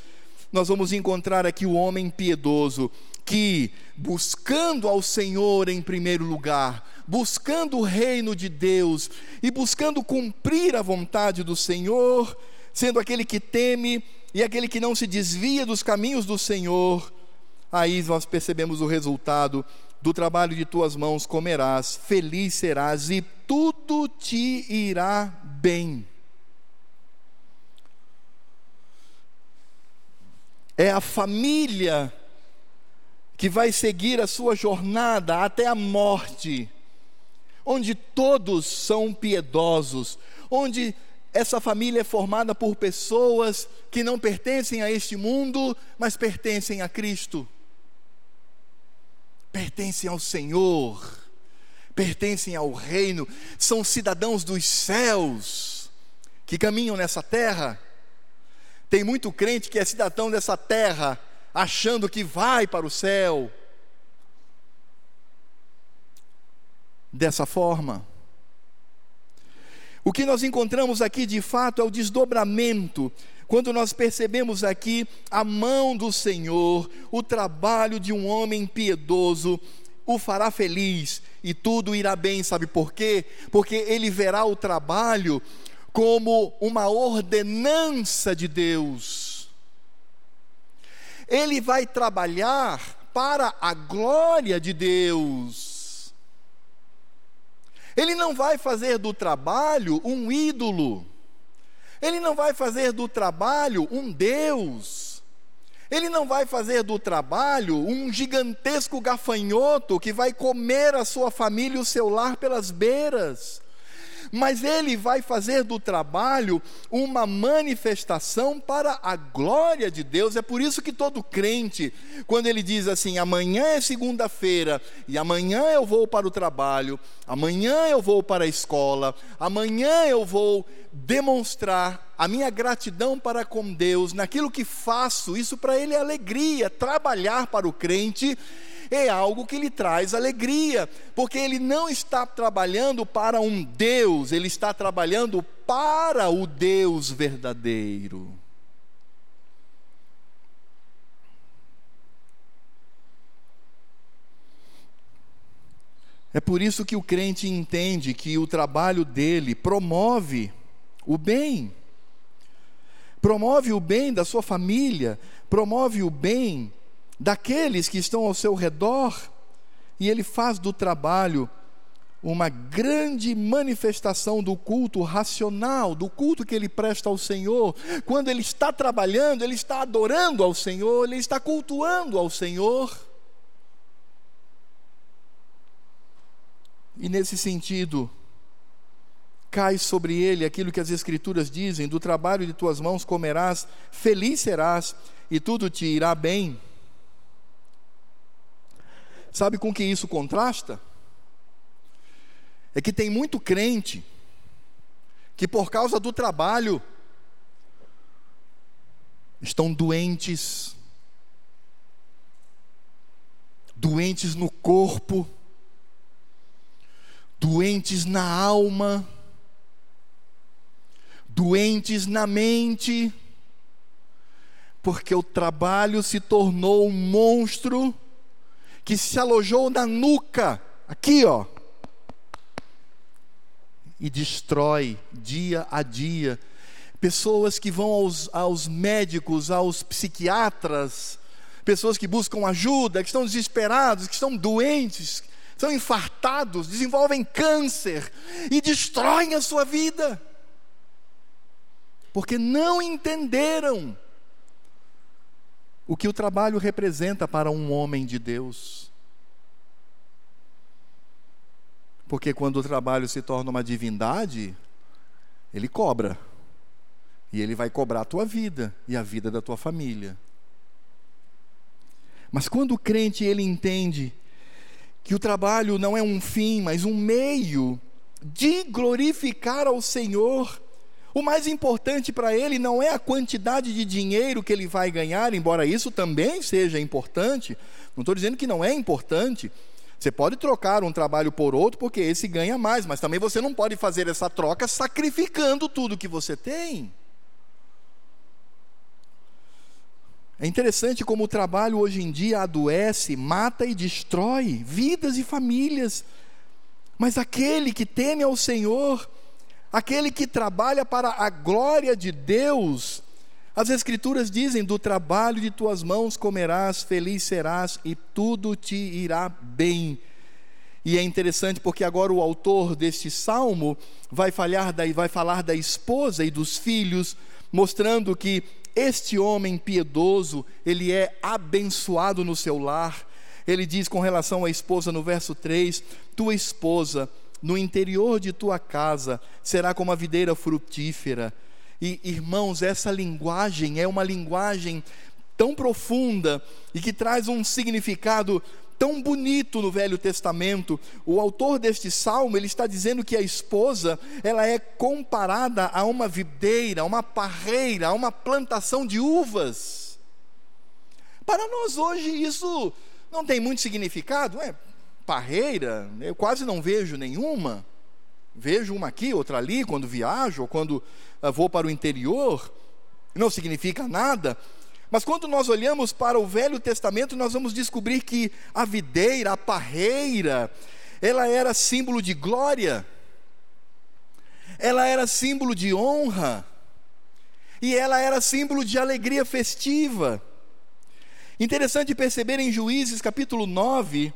Nós vamos encontrar aqui o homem piedoso que, buscando ao Senhor em primeiro lugar, buscando o reino de Deus e buscando cumprir a vontade do Senhor, sendo aquele que teme e aquele que não se desvia dos caminhos do Senhor, aí nós percebemos o resultado do trabalho de tuas mãos comerás, feliz serás e tudo te irá bem. É a família que vai seguir a sua jornada até a morte, onde todos são piedosos, onde essa família é formada por pessoas que não pertencem a este mundo, mas pertencem a Cristo. Pertencem ao Senhor, pertencem ao reino, são cidadãos dos céus que caminham nessa terra. Tem muito crente que é cidadão dessa terra, achando que vai para o céu. Dessa forma. O que nós encontramos aqui de fato é o desdobramento, quando nós percebemos aqui a mão do Senhor, o trabalho de um homem piedoso, o fará feliz e tudo irá bem, sabe por quê? Porque ele verá o trabalho como uma ordenança de Deus ele vai trabalhar para a glória de Deus. Ele não vai fazer do trabalho um ídolo. Ele não vai fazer do trabalho um Deus. Ele não vai fazer do trabalho um gigantesco gafanhoto que vai comer a sua família e o seu lar pelas beiras mas ele vai fazer do trabalho uma manifestação para a glória de Deus. É por isso que todo crente, quando ele diz assim: amanhã é segunda-feira e amanhã eu vou para o trabalho, amanhã eu vou para a escola, amanhã eu vou demonstrar a minha gratidão para com Deus naquilo que faço, isso para ele é alegria, trabalhar para o crente é algo que lhe traz alegria, porque ele não está trabalhando para um Deus, ele está trabalhando para o Deus verdadeiro. É por isso que o crente entende que o trabalho dele promove o bem, promove o bem da sua família, promove o bem daqueles que estão ao seu redor, e ele faz do trabalho uma grande manifestação do culto racional, do culto que ele presta ao Senhor. Quando ele está trabalhando, ele está adorando ao Senhor, ele está cultuando ao Senhor. E nesse sentido, cai sobre ele aquilo que as Escrituras dizem: do trabalho de tuas mãos comerás, feliz serás, e tudo te irá bem. Sabe com que isso contrasta? É que tem muito crente que, por causa do trabalho, estão doentes, doentes no corpo, doentes na alma, doentes na mente, porque o trabalho se tornou um monstro que se alojou na nuca, aqui ó, e destrói dia a dia. Pessoas que vão aos, aos médicos, aos psiquiatras, pessoas que buscam ajuda, que estão desesperados, que estão doentes, são infartados, desenvolvem câncer e destroem a sua vida, porque não entenderam o que o trabalho representa para um homem de Deus. Porque quando o trabalho se torna uma divindade, ele cobra. E ele vai cobrar a tua vida e a vida da tua família. Mas quando o crente ele entende que o trabalho não é um fim, mas um meio de glorificar ao Senhor. O mais importante para ele não é a quantidade de dinheiro que ele vai ganhar, embora isso também seja importante. Não estou dizendo que não é importante. Você pode trocar um trabalho por outro porque esse ganha mais, mas também você não pode fazer essa troca sacrificando tudo que você tem. É interessante como o trabalho hoje em dia adoece, mata e destrói vidas e famílias. Mas aquele que teme ao Senhor, aquele que trabalha para a glória de Deus, as Escrituras dizem: do trabalho de tuas mãos comerás, feliz serás e tudo te irá bem. E é interessante porque agora o autor deste salmo vai, falhar da, vai falar da esposa e dos filhos, mostrando que este homem piedoso, ele é abençoado no seu lar. Ele diz com relação à esposa no verso 3: Tua esposa, no interior de tua casa, será como a videira frutífera. E irmãos, essa linguagem é uma linguagem tão profunda e que traz um significado tão bonito no Velho Testamento. O autor deste salmo, ele está dizendo que a esposa, ela é comparada a uma videira, a uma parreira, a uma plantação de uvas. Para nós hoje isso não tem muito significado, é parreira, eu quase não vejo nenhuma. Vejo uma aqui, outra ali, quando viajo, ou quando uh, vou para o interior, não significa nada, mas quando nós olhamos para o Velho Testamento, nós vamos descobrir que a videira, a parreira, ela era símbolo de glória, ela era símbolo de honra, e ela era símbolo de alegria festiva. Interessante perceber em Juízes capítulo 9,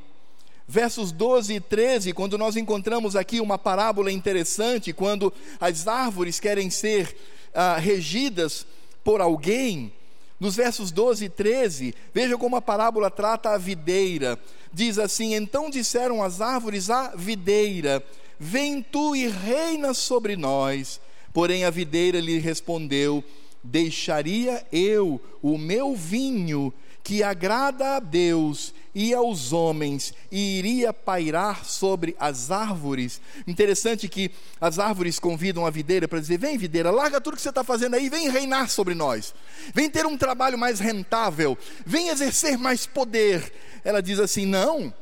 versos 12 e 13, quando nós encontramos aqui uma parábola interessante, quando as árvores querem ser ah, regidas por alguém, nos versos 12 e 13, veja como a parábola trata a videira. Diz assim: Então disseram as árvores à videira: Vem tu e reina sobre nós. Porém a videira lhe respondeu: Deixaria eu o meu vinho que agrada a Deus e aos homens e iria pairar sobre as árvores. Interessante que as árvores convidam a videira para dizer: vem, videira, larga tudo que você está fazendo aí, vem reinar sobre nós, vem ter um trabalho mais rentável, vem exercer mais poder. Ela diz assim: não,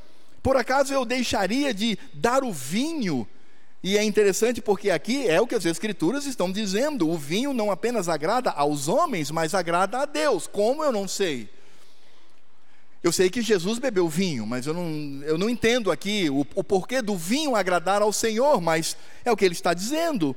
por acaso eu deixaria de dar o vinho e é interessante porque aqui é o que as Escrituras estão dizendo: o vinho não apenas agrada aos homens, mas agrada a Deus. Como eu não sei? Eu sei que Jesus bebeu vinho, mas eu não, eu não entendo aqui o, o porquê do vinho agradar ao Senhor, mas é o que ele está dizendo.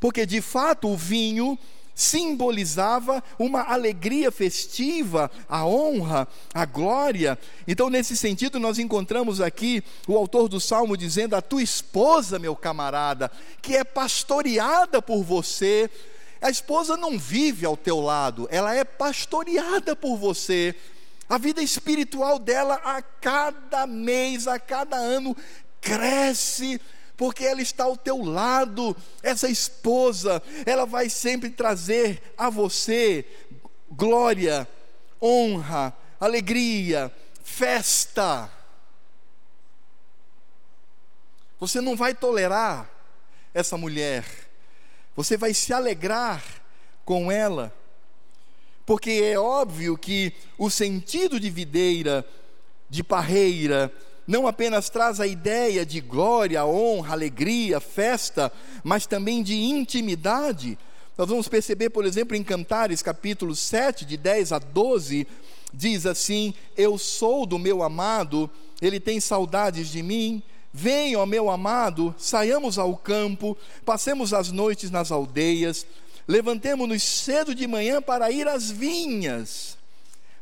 Porque de fato o vinho simbolizava uma alegria festiva, a honra, a glória. Então, nesse sentido, nós encontramos aqui o autor do salmo dizendo: A tua esposa, meu camarada, que é pastoreada por você, a esposa não vive ao teu lado, ela é pastoreada por você. A vida espiritual dela a cada mês, a cada ano cresce, porque ela está ao teu lado. Essa esposa, ela vai sempre trazer a você glória, honra, alegria, festa. Você não vai tolerar essa mulher, você vai se alegrar com ela porque é óbvio que o sentido de videira, de parreira, não apenas traz a ideia de glória, honra, alegria, festa, mas também de intimidade. Nós vamos perceber, por exemplo, em Cantares, capítulo 7, de 10 a 12, diz assim: Eu sou do meu amado, ele tem saudades de mim. Venha, ó meu amado, saiamos ao campo, passemos as noites nas aldeias, Levantemo-nos cedo de manhã para ir às vinhas,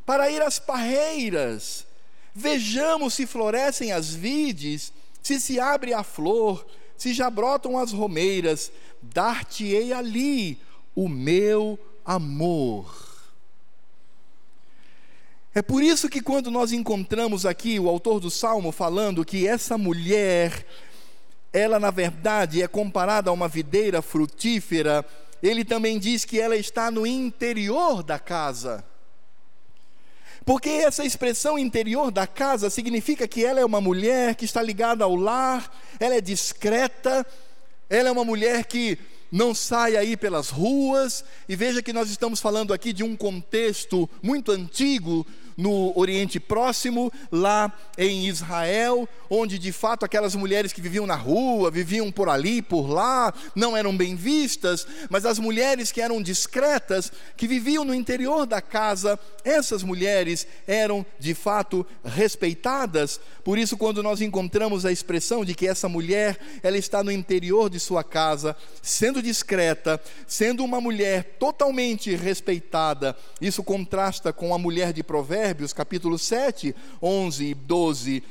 para ir às parreiras. Vejamos se florescem as vides, se se abre a flor, se já brotam as romeiras. Dar-te-ei ali o meu amor. É por isso que quando nós encontramos aqui o autor do salmo falando que essa mulher, ela na verdade é comparada a uma videira frutífera, ele também diz que ela está no interior da casa. Porque essa expressão interior da casa significa que ela é uma mulher que está ligada ao lar, ela é discreta, ela é uma mulher que não sai aí pelas ruas, e veja que nós estamos falando aqui de um contexto muito antigo no Oriente Próximo, lá em Israel, onde de fato aquelas mulheres que viviam na rua, viviam por ali, por lá, não eram bem vistas, mas as mulheres que eram discretas, que viviam no interior da casa, essas mulheres eram de fato respeitadas. Por isso, quando nós encontramos a expressão de que essa mulher, ela está no interior de sua casa, sendo discreta, sendo uma mulher totalmente respeitada, isso contrasta com a mulher de Provérbios Provérbios, capítulo 7, 11 e 12.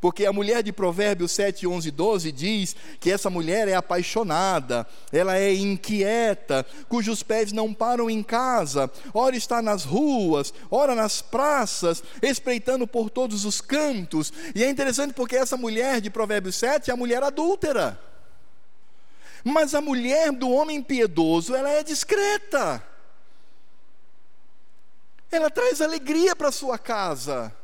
Porque a mulher de Provérbios 7, 11 e 12 diz que essa mulher é apaixonada, ela é inquieta, cujos pés não param em casa, ora está nas ruas, ora nas praças, espreitando por todos os cantos. E é interessante porque essa mulher de Provérbios 7 é a mulher adúltera. Mas a mulher do homem piedoso, ela é discreta ela traz alegria para sua casa.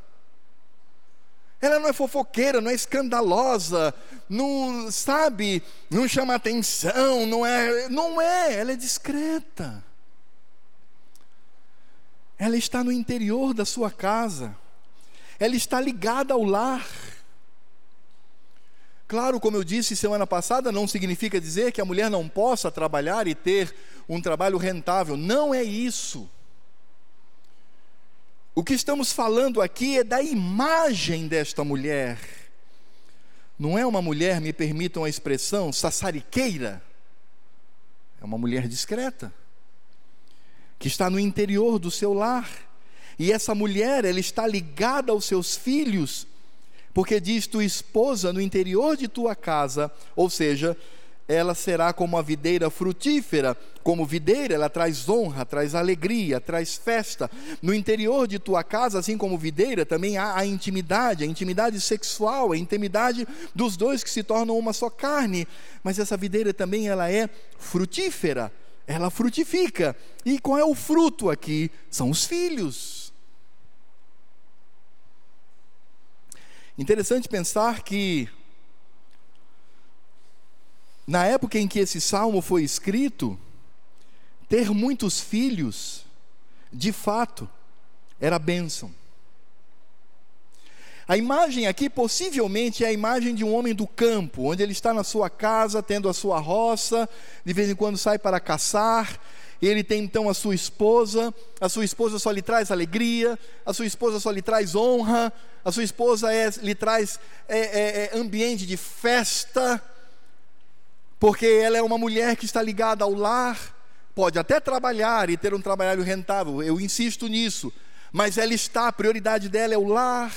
Ela não é fofoqueira, não é escandalosa, não sabe, não chama atenção, não é, não é, ela é discreta. Ela está no interior da sua casa. Ela está ligada ao lar. Claro, como eu disse semana passada, não significa dizer que a mulher não possa trabalhar e ter um trabalho rentável. Não é isso. O que estamos falando aqui é da imagem desta mulher. Não é uma mulher, me permitam a expressão, sassariqueira. É uma mulher discreta, que está no interior do seu lar. E essa mulher, ela está ligada aos seus filhos, porque diz tua esposa no interior de tua casa, ou seja, ela será como a videira frutífera. Como videira, ela traz honra, traz alegria, traz festa. No interior de tua casa, assim como videira, também há a intimidade, a intimidade sexual, a intimidade dos dois que se tornam uma só carne. Mas essa videira também ela é frutífera, ela frutifica. E qual é o fruto aqui? São os filhos. Interessante pensar que na época em que esse salmo foi escrito, ter muitos filhos, de fato, era bênção. A imagem aqui possivelmente é a imagem de um homem do campo, onde ele está na sua casa, tendo a sua roça, de vez em quando sai para caçar, ele tem então a sua esposa, a sua esposa só lhe traz alegria, a sua esposa só lhe traz honra, a sua esposa é, lhe traz é, é, é ambiente de festa, porque ela é uma mulher que está ligada ao lar, pode até trabalhar e ter um trabalho rentável, eu insisto nisso, mas ela está, a prioridade dela é o lar,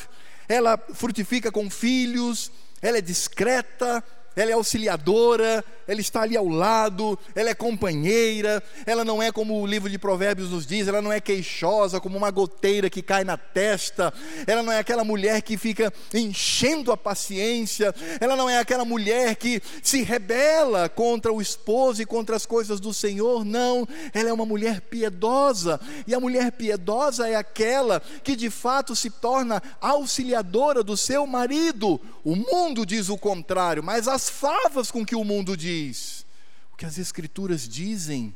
ela frutifica com filhos, ela é discreta, ela é auxiliadora, ela está ali ao lado, ela é companheira, ela não é como o livro de Provérbios nos diz, ela não é queixosa, como uma goteira que cai na testa, ela não é aquela mulher que fica enchendo a paciência, ela não é aquela mulher que se rebela contra o esposo e contra as coisas do Senhor, não, ela é uma mulher piedosa, e a mulher piedosa é aquela que de fato se torna auxiliadora do seu marido. O mundo diz o contrário, mas as favas com que o mundo diz o que as Escrituras dizem,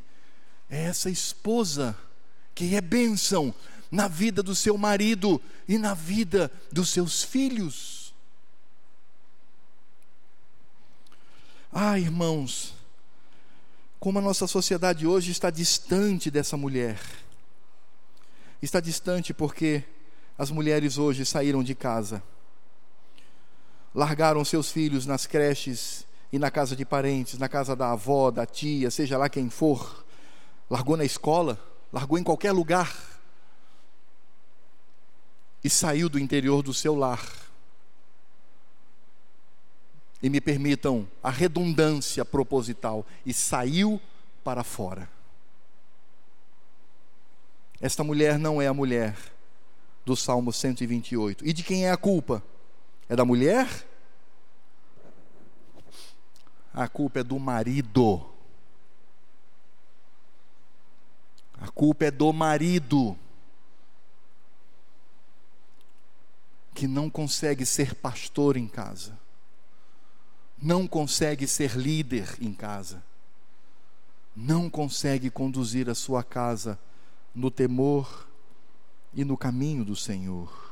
é essa esposa que é bênção na vida do seu marido e na vida dos seus filhos. Ah, irmãos, como a nossa sociedade hoje está distante dessa mulher. Está distante porque as mulheres hoje saíram de casa, largaram seus filhos nas creches e na casa de parentes, na casa da avó, da tia, seja lá quem for, largou na escola, largou em qualquer lugar e saiu do interior do seu lar. E me permitam a redundância proposital, e saiu para fora. Esta mulher não é a mulher do Salmo 128. E de quem é a culpa? É da mulher? a culpa é do marido. A culpa é do marido. Que não consegue ser pastor em casa. não consegue ser líder em casa, não consegue conduzir a sua casa no temor e no caminho do Senhor.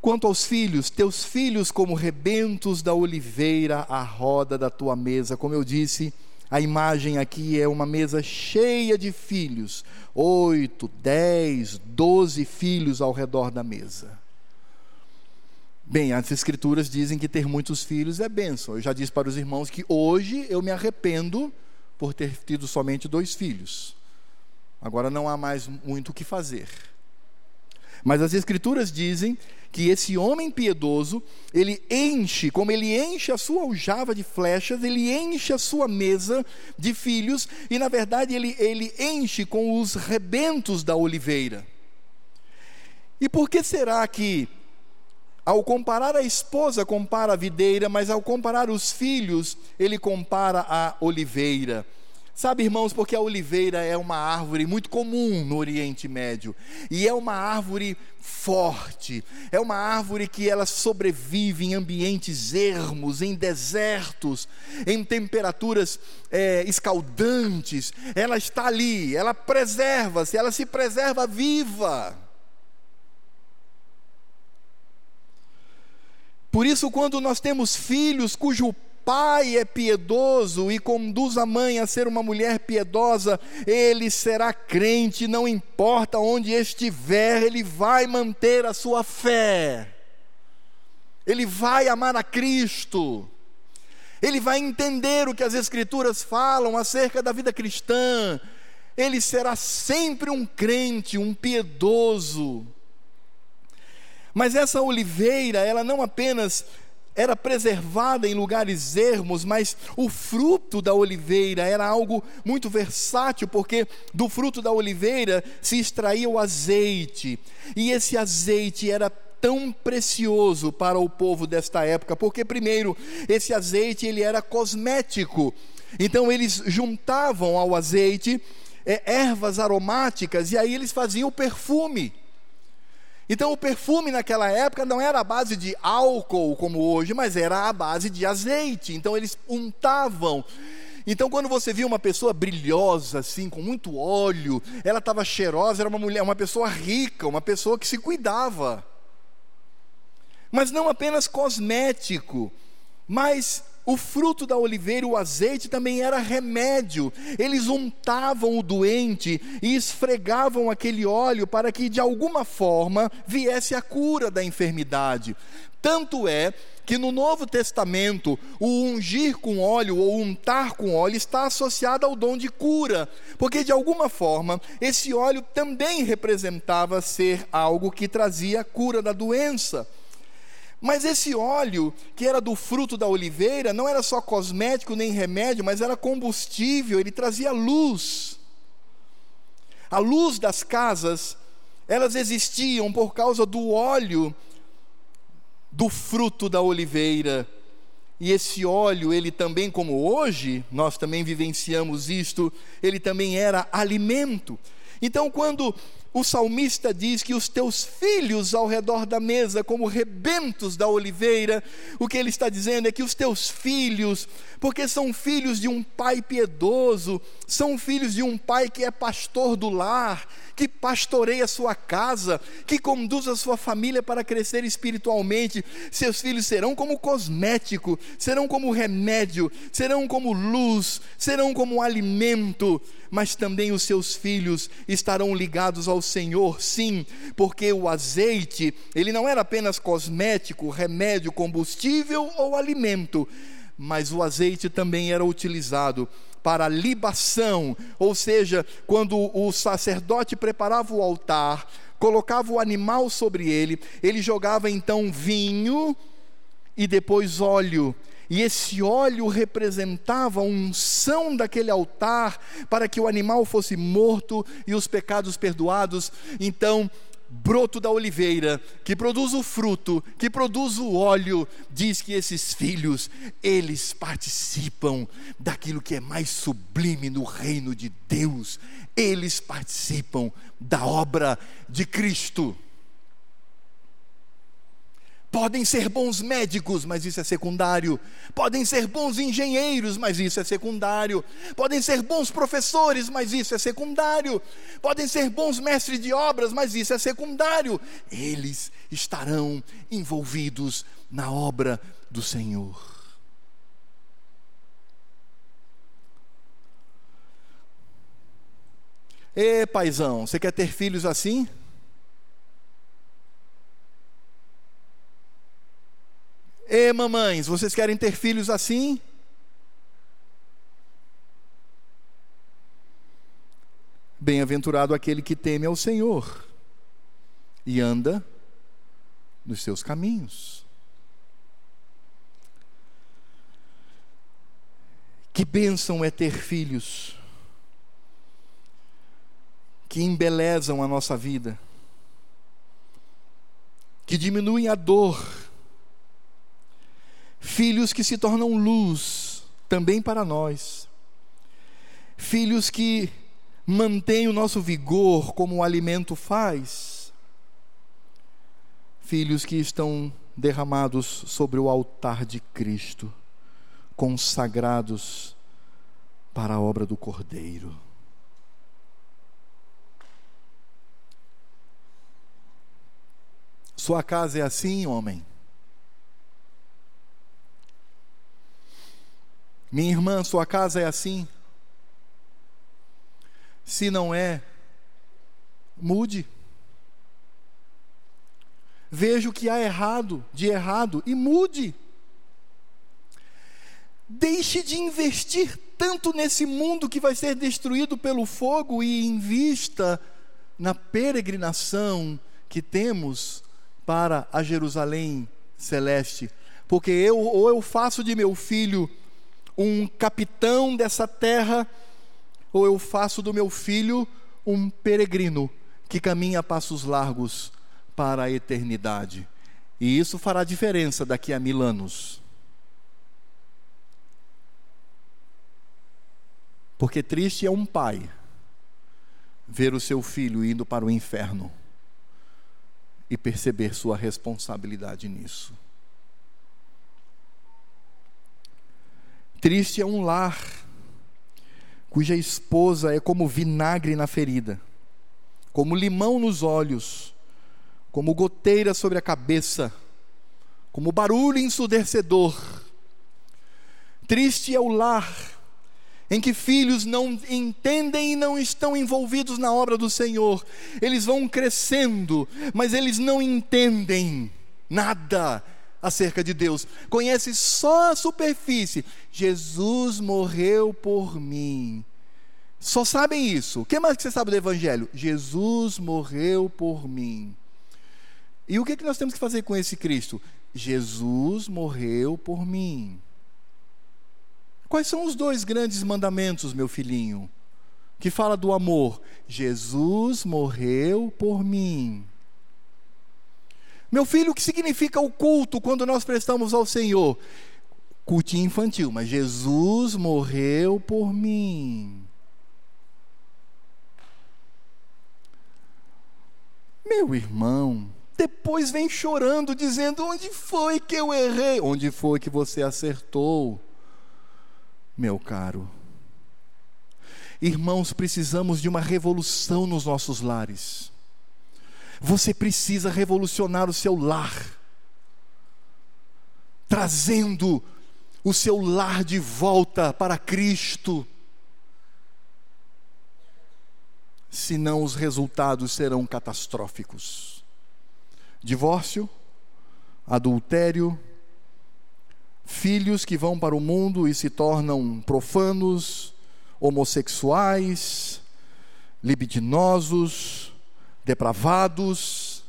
Quanto aos filhos, teus filhos como rebentos da oliveira à roda da tua mesa, como eu disse, a imagem aqui é uma mesa cheia de filhos, oito, dez, doze filhos ao redor da mesa. Bem, as escrituras dizem que ter muitos filhos é bênção. Eu já disse para os irmãos que hoje eu me arrependo por ter tido somente dois filhos. Agora não há mais muito o que fazer. Mas as escrituras dizem que esse homem piedoso, ele enche, como ele enche a sua aljava de flechas, ele enche a sua mesa de filhos, e na verdade ele, ele enche com os rebentos da oliveira. E por que será que ao comparar a esposa, compara a videira, mas ao comparar os filhos, ele compara a oliveira. Sabe, irmãos, porque a oliveira é uma árvore muito comum no Oriente Médio, e é uma árvore forte, é uma árvore que ela sobrevive em ambientes ermos, em desertos, em temperaturas é, escaldantes, ela está ali, ela preserva-se, ela se preserva viva. Por isso, quando nós temos filhos cujo pai é piedoso e conduz a mãe a ser uma mulher piedosa, ele será crente, não importa onde estiver, ele vai manter a sua fé, ele vai amar a Cristo, ele vai entender o que as Escrituras falam acerca da vida cristã, ele será sempre um crente, um piedoso. Mas essa oliveira, ela não apenas era preservada em lugares ermos, mas o fruto da oliveira era algo muito versátil, porque do fruto da oliveira se extraía o azeite, e esse azeite era tão precioso para o povo desta época, porque primeiro, esse azeite ele era cosmético. Então eles juntavam ao azeite é, ervas aromáticas e aí eles faziam o perfume. Então o perfume naquela época não era a base de álcool como hoje, mas era a base de azeite. Então eles untavam. Então, quando você via uma pessoa brilhosa, assim, com muito óleo, ela estava cheirosa, era uma mulher, uma pessoa rica, uma pessoa que se cuidava. Mas não apenas cosmético, mas o fruto da oliveira, o azeite, também era remédio. Eles untavam o doente e esfregavam aquele óleo para que de alguma forma viesse a cura da enfermidade. Tanto é que no Novo Testamento, o ungir com óleo ou untar com óleo está associado ao dom de cura, porque de alguma forma esse óleo também representava ser algo que trazia cura da doença. Mas esse óleo, que era do fruto da oliveira, não era só cosmético nem remédio, mas era combustível, ele trazia luz. A luz das casas, elas existiam por causa do óleo do fruto da oliveira. E esse óleo, ele também, como hoje, nós também vivenciamos isto, ele também era alimento. Então, quando o salmista diz que os teus filhos ao redor da mesa, como rebentos da oliveira, o que ele está dizendo é que os teus filhos, porque são filhos de um pai piedoso, são filhos de um pai que é pastor do lar, que pastoreia a sua casa, que conduz a sua família para crescer espiritualmente. Seus filhos serão como cosmético, serão como remédio, serão como luz, serão como alimento, mas também os seus filhos estarão ligados ao Senhor, sim, porque o azeite, ele não era apenas cosmético, remédio, combustível ou alimento, mas o azeite também era utilizado para libação, ou seja, quando o sacerdote preparava o altar, colocava o animal sobre ele, ele jogava então vinho e depois óleo. E esse óleo representava a unção daquele altar para que o animal fosse morto e os pecados perdoados. Então, broto da oliveira, que produz o fruto, que produz o óleo, diz que esses filhos, eles participam daquilo que é mais sublime no reino de Deus, eles participam da obra de Cristo. Podem ser bons médicos, mas isso é secundário. Podem ser bons engenheiros, mas isso é secundário. Podem ser bons professores, mas isso é secundário. Podem ser bons mestres de obras, mas isso é secundário. Eles estarão envolvidos na obra do Senhor. Ê, paizão, você quer ter filhos assim? Ê, mamães, vocês querem ter filhos assim? Bem-aventurado aquele que teme ao Senhor e anda nos seus caminhos. Que bênção é ter filhos que embelezam a nossa vida, que diminuem a dor filhos que se tornam luz também para nós, filhos que mantêm o nosso vigor como o alimento faz, filhos que estão derramados sobre o altar de Cristo, consagrados para a obra do Cordeiro. Sua casa é assim, homem? Minha irmã, sua casa é assim? Se não é, mude. Veja o que há errado, de errado e mude. Deixe de investir tanto nesse mundo que vai ser destruído pelo fogo e invista na peregrinação que temos para a Jerusalém celeste. Porque eu ou eu faço de meu filho um capitão dessa terra, ou eu faço do meu filho um peregrino que caminha passos largos para a eternidade. E isso fará diferença daqui a mil anos. Porque triste é um pai ver o seu filho indo para o inferno e perceber sua responsabilidade nisso. Triste é um lar cuja esposa é como vinagre na ferida, como limão nos olhos, como goteira sobre a cabeça, como barulho ensurdecedor. Triste é o lar em que filhos não entendem e não estão envolvidos na obra do Senhor. Eles vão crescendo, mas eles não entendem nada acerca de Deus, conhece só a superfície. Jesus morreu por mim. Só sabem isso. O que mais que você sabe do Evangelho? Jesus morreu por mim. E o que, que nós temos que fazer com esse Cristo? Jesus morreu por mim. Quais são os dois grandes mandamentos, meu filhinho? Que fala do amor. Jesus morreu por mim. Meu filho, o que significa o culto quando nós prestamos ao Senhor? Cultinho infantil, mas Jesus morreu por mim. Meu irmão, depois vem chorando, dizendo: onde foi que eu errei? Onde foi que você acertou? Meu caro, irmãos, precisamos de uma revolução nos nossos lares. Você precisa revolucionar o seu lar, trazendo o seu lar de volta para Cristo. Senão os resultados serão catastróficos. Divórcio, adultério, filhos que vão para o mundo e se tornam profanos, homossexuais, libidinosos, depravados.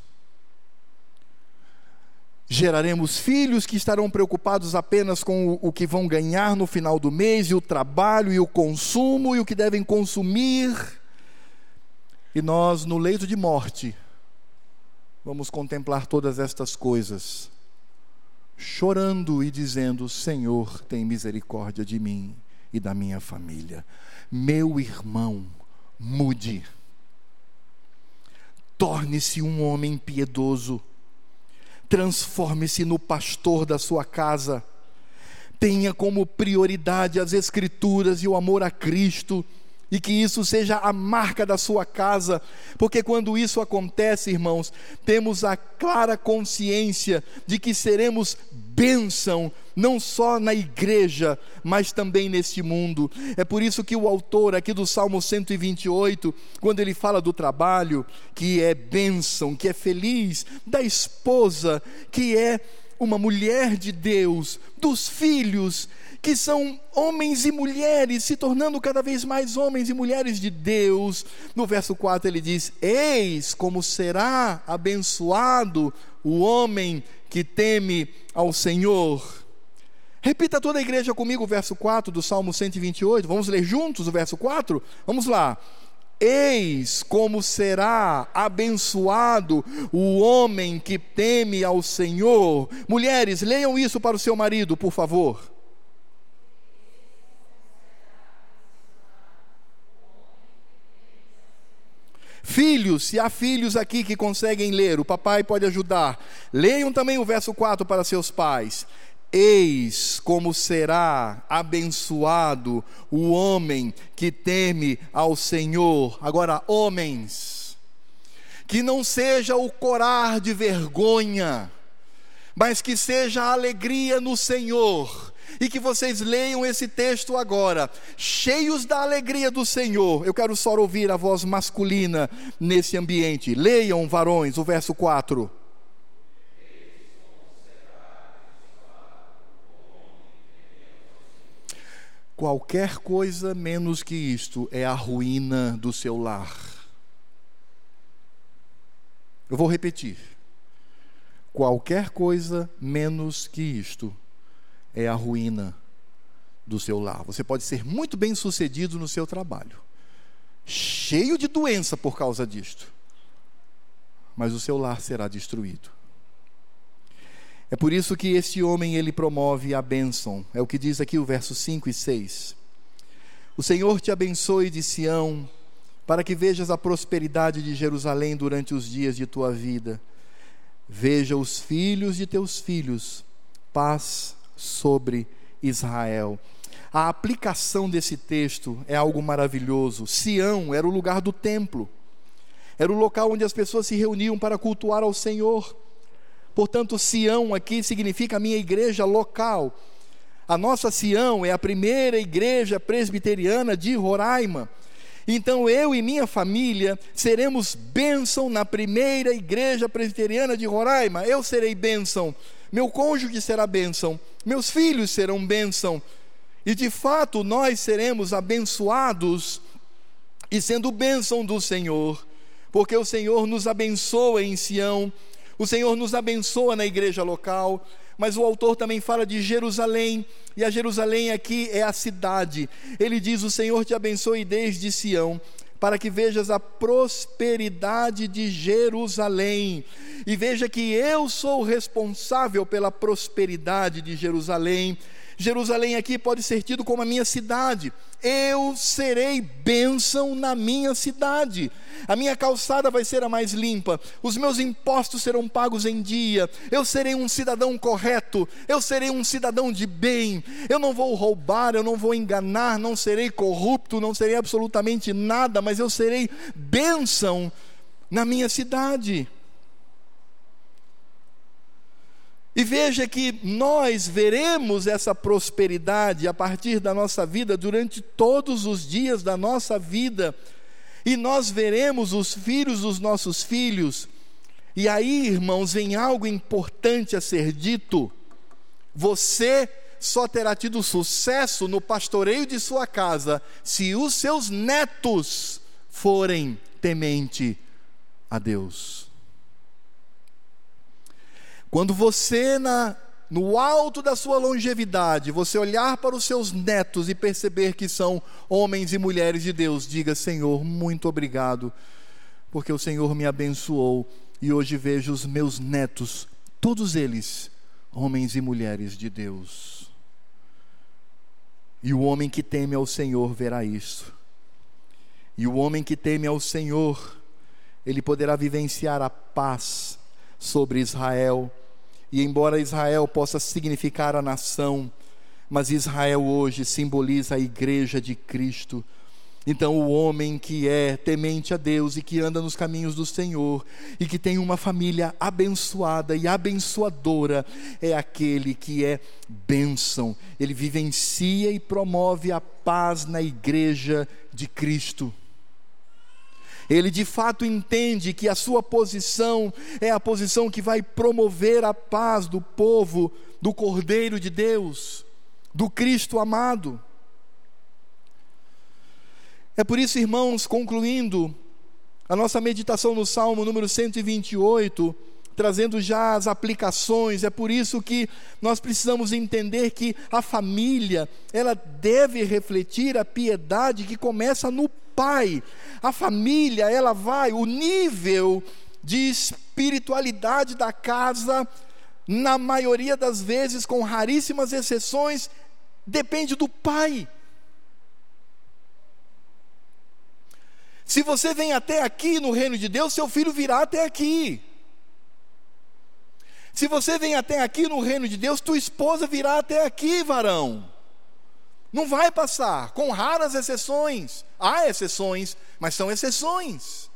Geraremos filhos que estarão preocupados apenas com o, que vão ganhar no final do mês, e o trabalho, e o consumo, e o que devem consumir. E nós, no leito de morte, vamos contemplar todas estas coisas, chorando e dizendo: Senhor, tem misericórdia de mim e da minha família. Meu irmão, mude torne-se um homem piedoso. transforme-se no pastor da sua casa. Tenha como prioridade as Escrituras e o amor a Cristo e que isso seja a marca da sua casa, porque quando isso acontece, irmãos, temos a clara consciência de que seremos bênção, não só na igreja, mas também neste mundo. É por isso que o autor aqui do Salmo 128, quando ele fala do trabalho, que é bênção, que é feliz, da esposa, que é uma mulher de Deus, dos filhos, que são homens e mulheres se tornando cada vez mais homens e mulheres de Deus. No verso 4 ele diz: Eis como será abençoado o homem que teme ao Senhor. Repita toda a igreja comigo o verso 4 do Salmo 128. Vamos ler juntos o verso 4? Vamos lá. Eis como será abençoado o homem que teme ao Senhor. Mulheres, leiam isso para o seu marido, por favor. Filhos, se há filhos aqui que conseguem ler, o papai pode ajudar. Leiam também o verso 4 para seus pais. Eis como será abençoado o homem que teme ao Senhor. Agora, homens, que não seja o corar de vergonha, mas que seja a alegria no Senhor e que vocês leiam esse texto agora, cheios da alegria do Senhor. Eu quero só ouvir a voz masculina nesse ambiente. Leiam, varões, o verso 4. Qualquer coisa menos que isto é a ruína do seu lar. Eu vou repetir. Qualquer coisa menos que isto é a ruína do seu lar. Você pode ser muito bem sucedido no seu trabalho, cheio de doença por causa disto, mas o seu lar será destruído. É por isso que este homem ele promove a bênção. É o que diz aqui o verso 5 e 6. O Senhor te abençoe de Sião, para que vejas a prosperidade de Jerusalém durante os dias de tua vida. Veja os filhos de teus filhos, paz sobre Israel. A aplicação desse texto é algo maravilhoso. Sião era o lugar do templo, era o local onde as pessoas se reuniam para cultuar ao Senhor. Portanto, Sião aqui significa a minha igreja local. A nossa Sião é a primeira igreja presbiteriana de Roraima. Então eu e minha família seremos bênção na primeira igreja presbiteriana de Roraima. Eu serei bênção meu cônjuge será bênção, meus filhos serão bênção, e de fato nós seremos abençoados e sendo bênção do Senhor, porque o Senhor nos abençoa em Sião, o Senhor nos abençoa na igreja local, mas o autor também fala de Jerusalém, e a Jerusalém aqui é a cidade. Ele diz: O Senhor te abençoe desde Sião para que vejas a prosperidade de Jerusalém. E veja que eu sou responsável pela prosperidade de Jerusalém. Jerusalém aqui pode ser tido como a minha cidade. Eu serei bênção na minha cidade. A minha calçada vai ser a mais limpa. Os meus impostos serão pagos em dia. Eu serei um cidadão correto. Eu serei um cidadão de bem. Eu não vou roubar, eu não vou enganar, não serei corrupto, não serei absolutamente nada, mas eu serei bênção na minha cidade. E veja que nós veremos essa prosperidade a partir da nossa vida durante todos os dias da nossa vida. E nós veremos os filhos dos nossos filhos. E aí, irmãos, vem algo importante a ser dito. Você só terá tido sucesso no pastoreio de sua casa se os seus netos forem temente a Deus. Quando você, na, no alto da sua longevidade, você olhar para os seus netos e perceber que são homens e mulheres de Deus, diga: Senhor, muito obrigado, porque o Senhor me abençoou e hoje vejo os meus netos, todos eles, homens e mulheres de Deus. E o homem que teme ao Senhor verá isso. E o homem que teme ao Senhor, ele poderá vivenciar a paz sobre Israel E embora Israel possa significar a nação, mas Israel hoje simboliza a igreja de Cristo. Então, o homem que é temente a Deus e que anda nos caminhos do Senhor e que tem uma família abençoada e abençoadora é aquele que é bênção. Ele vivencia e promove a paz na igreja de Cristo. Ele de fato entende que a sua posição é a posição que vai promover a paz do povo, do Cordeiro de Deus, do Cristo amado. É por isso, irmãos, concluindo a nossa meditação no Salmo número 128, trazendo já as aplicações, é por isso que nós precisamos entender que a família, ela deve refletir a piedade que começa no pai. A família, ela vai, o nível de espiritualidade da casa, na maioria das vezes, com raríssimas exceções, depende do pai. Se você vem até aqui no reino de Deus, seu filho virá até aqui. Se você vem até aqui no reino de Deus, tua esposa virá até aqui, varão. Não vai passar, com raras exceções. Há exceções, mas são exceções.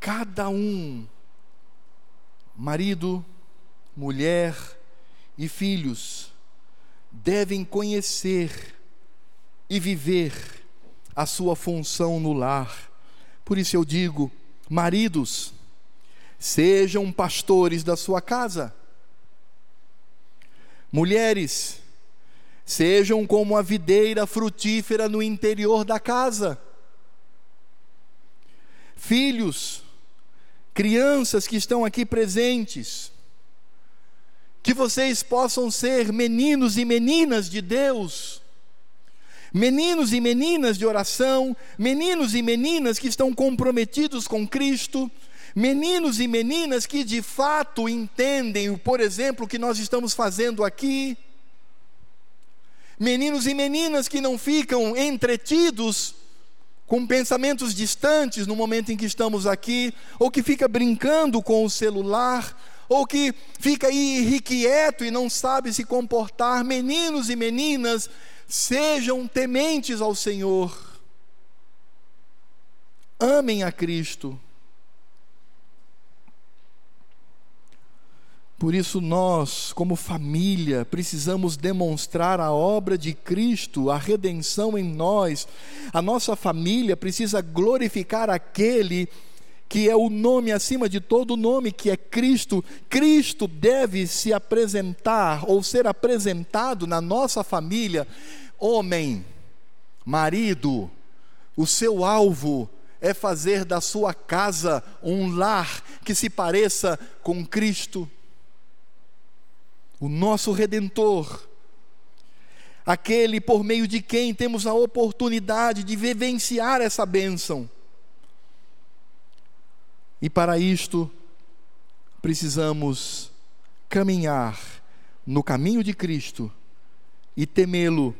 Cada um, marido, mulher e filhos, devem conhecer e viver a sua função no lar. Por isso eu digo, maridos, sejam pastores da sua casa. Mulheres, sejam como a videira frutífera no interior da casa. Filhos, crianças que estão aqui presentes, que vocês possam ser meninos e meninas de Deus meninos e meninas de oração, meninos e meninas que estão comprometidos com Cristo, meninos e meninas que de fato entendem, por exemplo, o que nós estamos fazendo aqui, meninos e meninas que não ficam entretidos com pensamentos distantes no momento em que estamos aqui, ou que fica brincando com o celular, ou que fica aí irrequieto e não sabe se comportar, meninos e meninas Sejam tementes ao Senhor, amem a Cristo. Por isso, nós, como família, precisamos demonstrar a obra de Cristo, a redenção em nós. A nossa família precisa glorificar aquele que é o nome acima de todo nome, que é Cristo. Cristo deve se apresentar ou ser apresentado na nossa família. Homem, marido, o seu alvo é fazer da sua casa um lar que se pareça com Cristo, o nosso redentor aquele por meio de quem temos a oportunidade de vivenciar essa bênção. E para isto, precisamos caminhar no caminho de Cristo e temê-lo,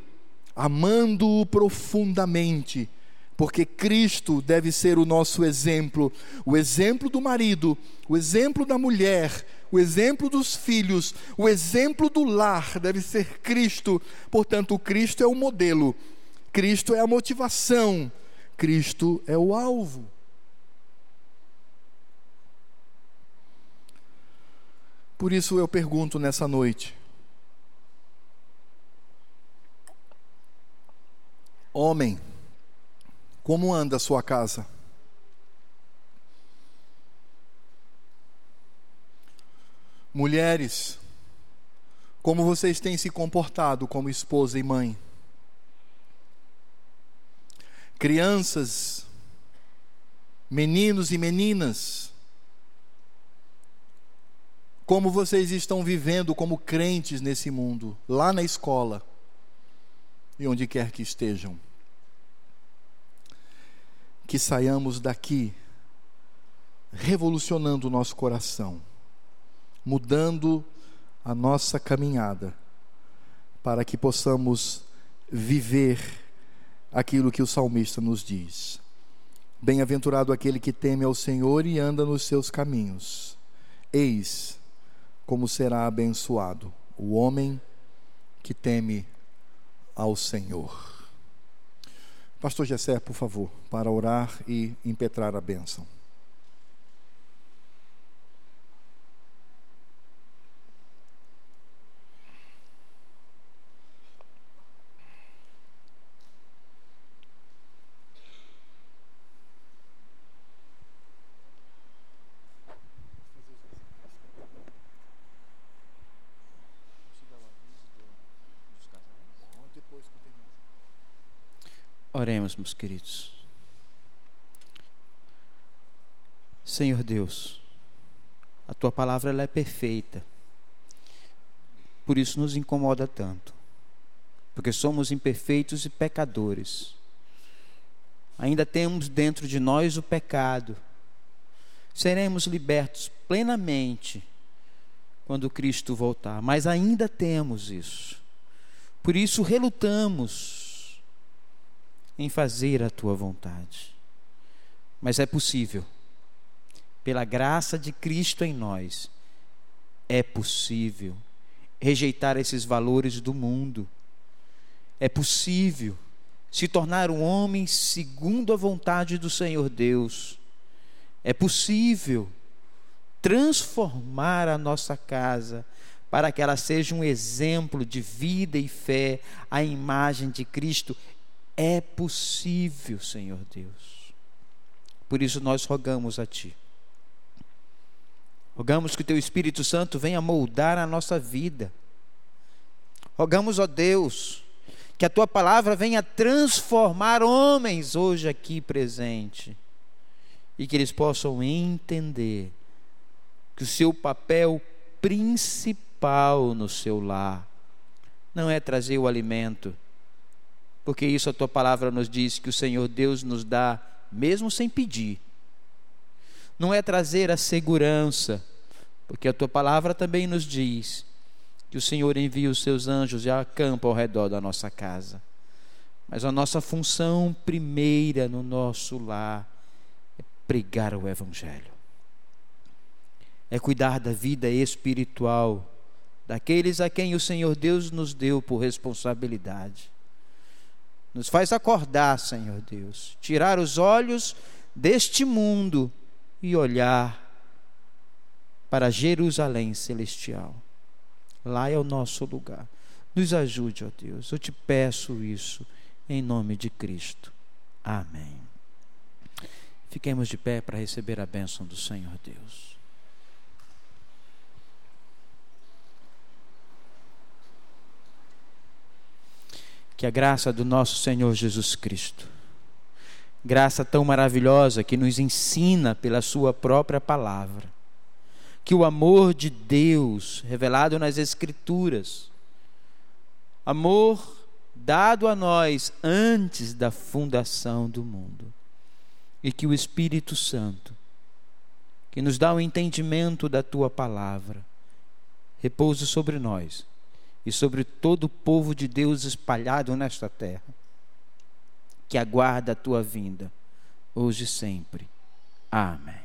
amando-o profundamente, porque Cristo deve ser o nosso exemplo, o exemplo do marido, o exemplo da mulher, o exemplo dos filhos, o exemplo do lar deve ser Cristo. Portanto, Cristo é o modelo, Cristo é a motivação, Cristo é o alvo. Por isso eu pergunto nessa noite: Homem, como anda a sua casa? Mulheres, como vocês têm se comportado como esposa e mãe? Crianças, meninos e meninas, como vocês estão vivendo como crentes nesse mundo, lá na escola e onde quer que estejam. Que saiamos daqui revolucionando o nosso coração, mudando a nossa caminhada, para que possamos viver aquilo que o salmista nos diz. Bem-aventurado aquele que teme ao Senhor e anda nos seus caminhos. Eis como será abençoado o homem que teme ao Senhor. Pastor Gessé, por favor, para orar e impetrar a bênção. Oremos, meus queridos. Senhor Deus, a tua palavra ela é perfeita. Por isso nos incomoda tanto. Porque somos imperfeitos e pecadores. Ainda temos dentro de nós o pecado. Seremos libertos plenamente quando Cristo voltar, mas ainda temos isso. Por isso relutamos em fazer a tua vontade. Mas é possível, pela graça de Cristo em nós, é possível rejeitar esses valores do mundo. É possível se tornar um homem segundo a vontade do Senhor Deus. É possível transformar a nossa casa para que ela seja um exemplo de vida e fé à imagem de Cristo é possível, Senhor Deus. Por isso nós rogamos a Ti. Rogamos que o Teu Espírito Santo venha moldar a nossa vida. Rogamos, ó Deus, que a Tua palavra venha transformar homens hoje aqui presente e que eles possam entender que o seu papel principal no seu lar não é trazer o alimento, porque isso a tua palavra nos diz que o Senhor Deus nos dá, mesmo sem pedir. Não é trazer a segurança, porque a tua palavra também nos diz que o Senhor envia os seus anjos e acampa ao redor da nossa casa. Mas a nossa função primeira no nosso lar é pregar o Evangelho, é cuidar da vida espiritual daqueles a quem o Senhor Deus nos deu por responsabilidade. Nos faz acordar, Senhor Deus, tirar os olhos deste mundo e olhar para Jerusalém celestial. Lá é o nosso lugar. Nos ajude, ó Deus. Eu te peço isso em nome de Cristo. Amém. Fiquemos de pé para receber a bênção do Senhor Deus. Que a graça do nosso Senhor Jesus Cristo, graça tão maravilhosa que nos ensina pela Sua própria palavra, que o amor de Deus revelado nas Escrituras, amor dado a nós antes da fundação do mundo, e que o Espírito Santo, que nos dá o entendimento da Tua palavra, repouse sobre nós e sobre todo o povo de Deus espalhado nesta terra, que aguarda a tua vinda, hoje e sempre. Amém.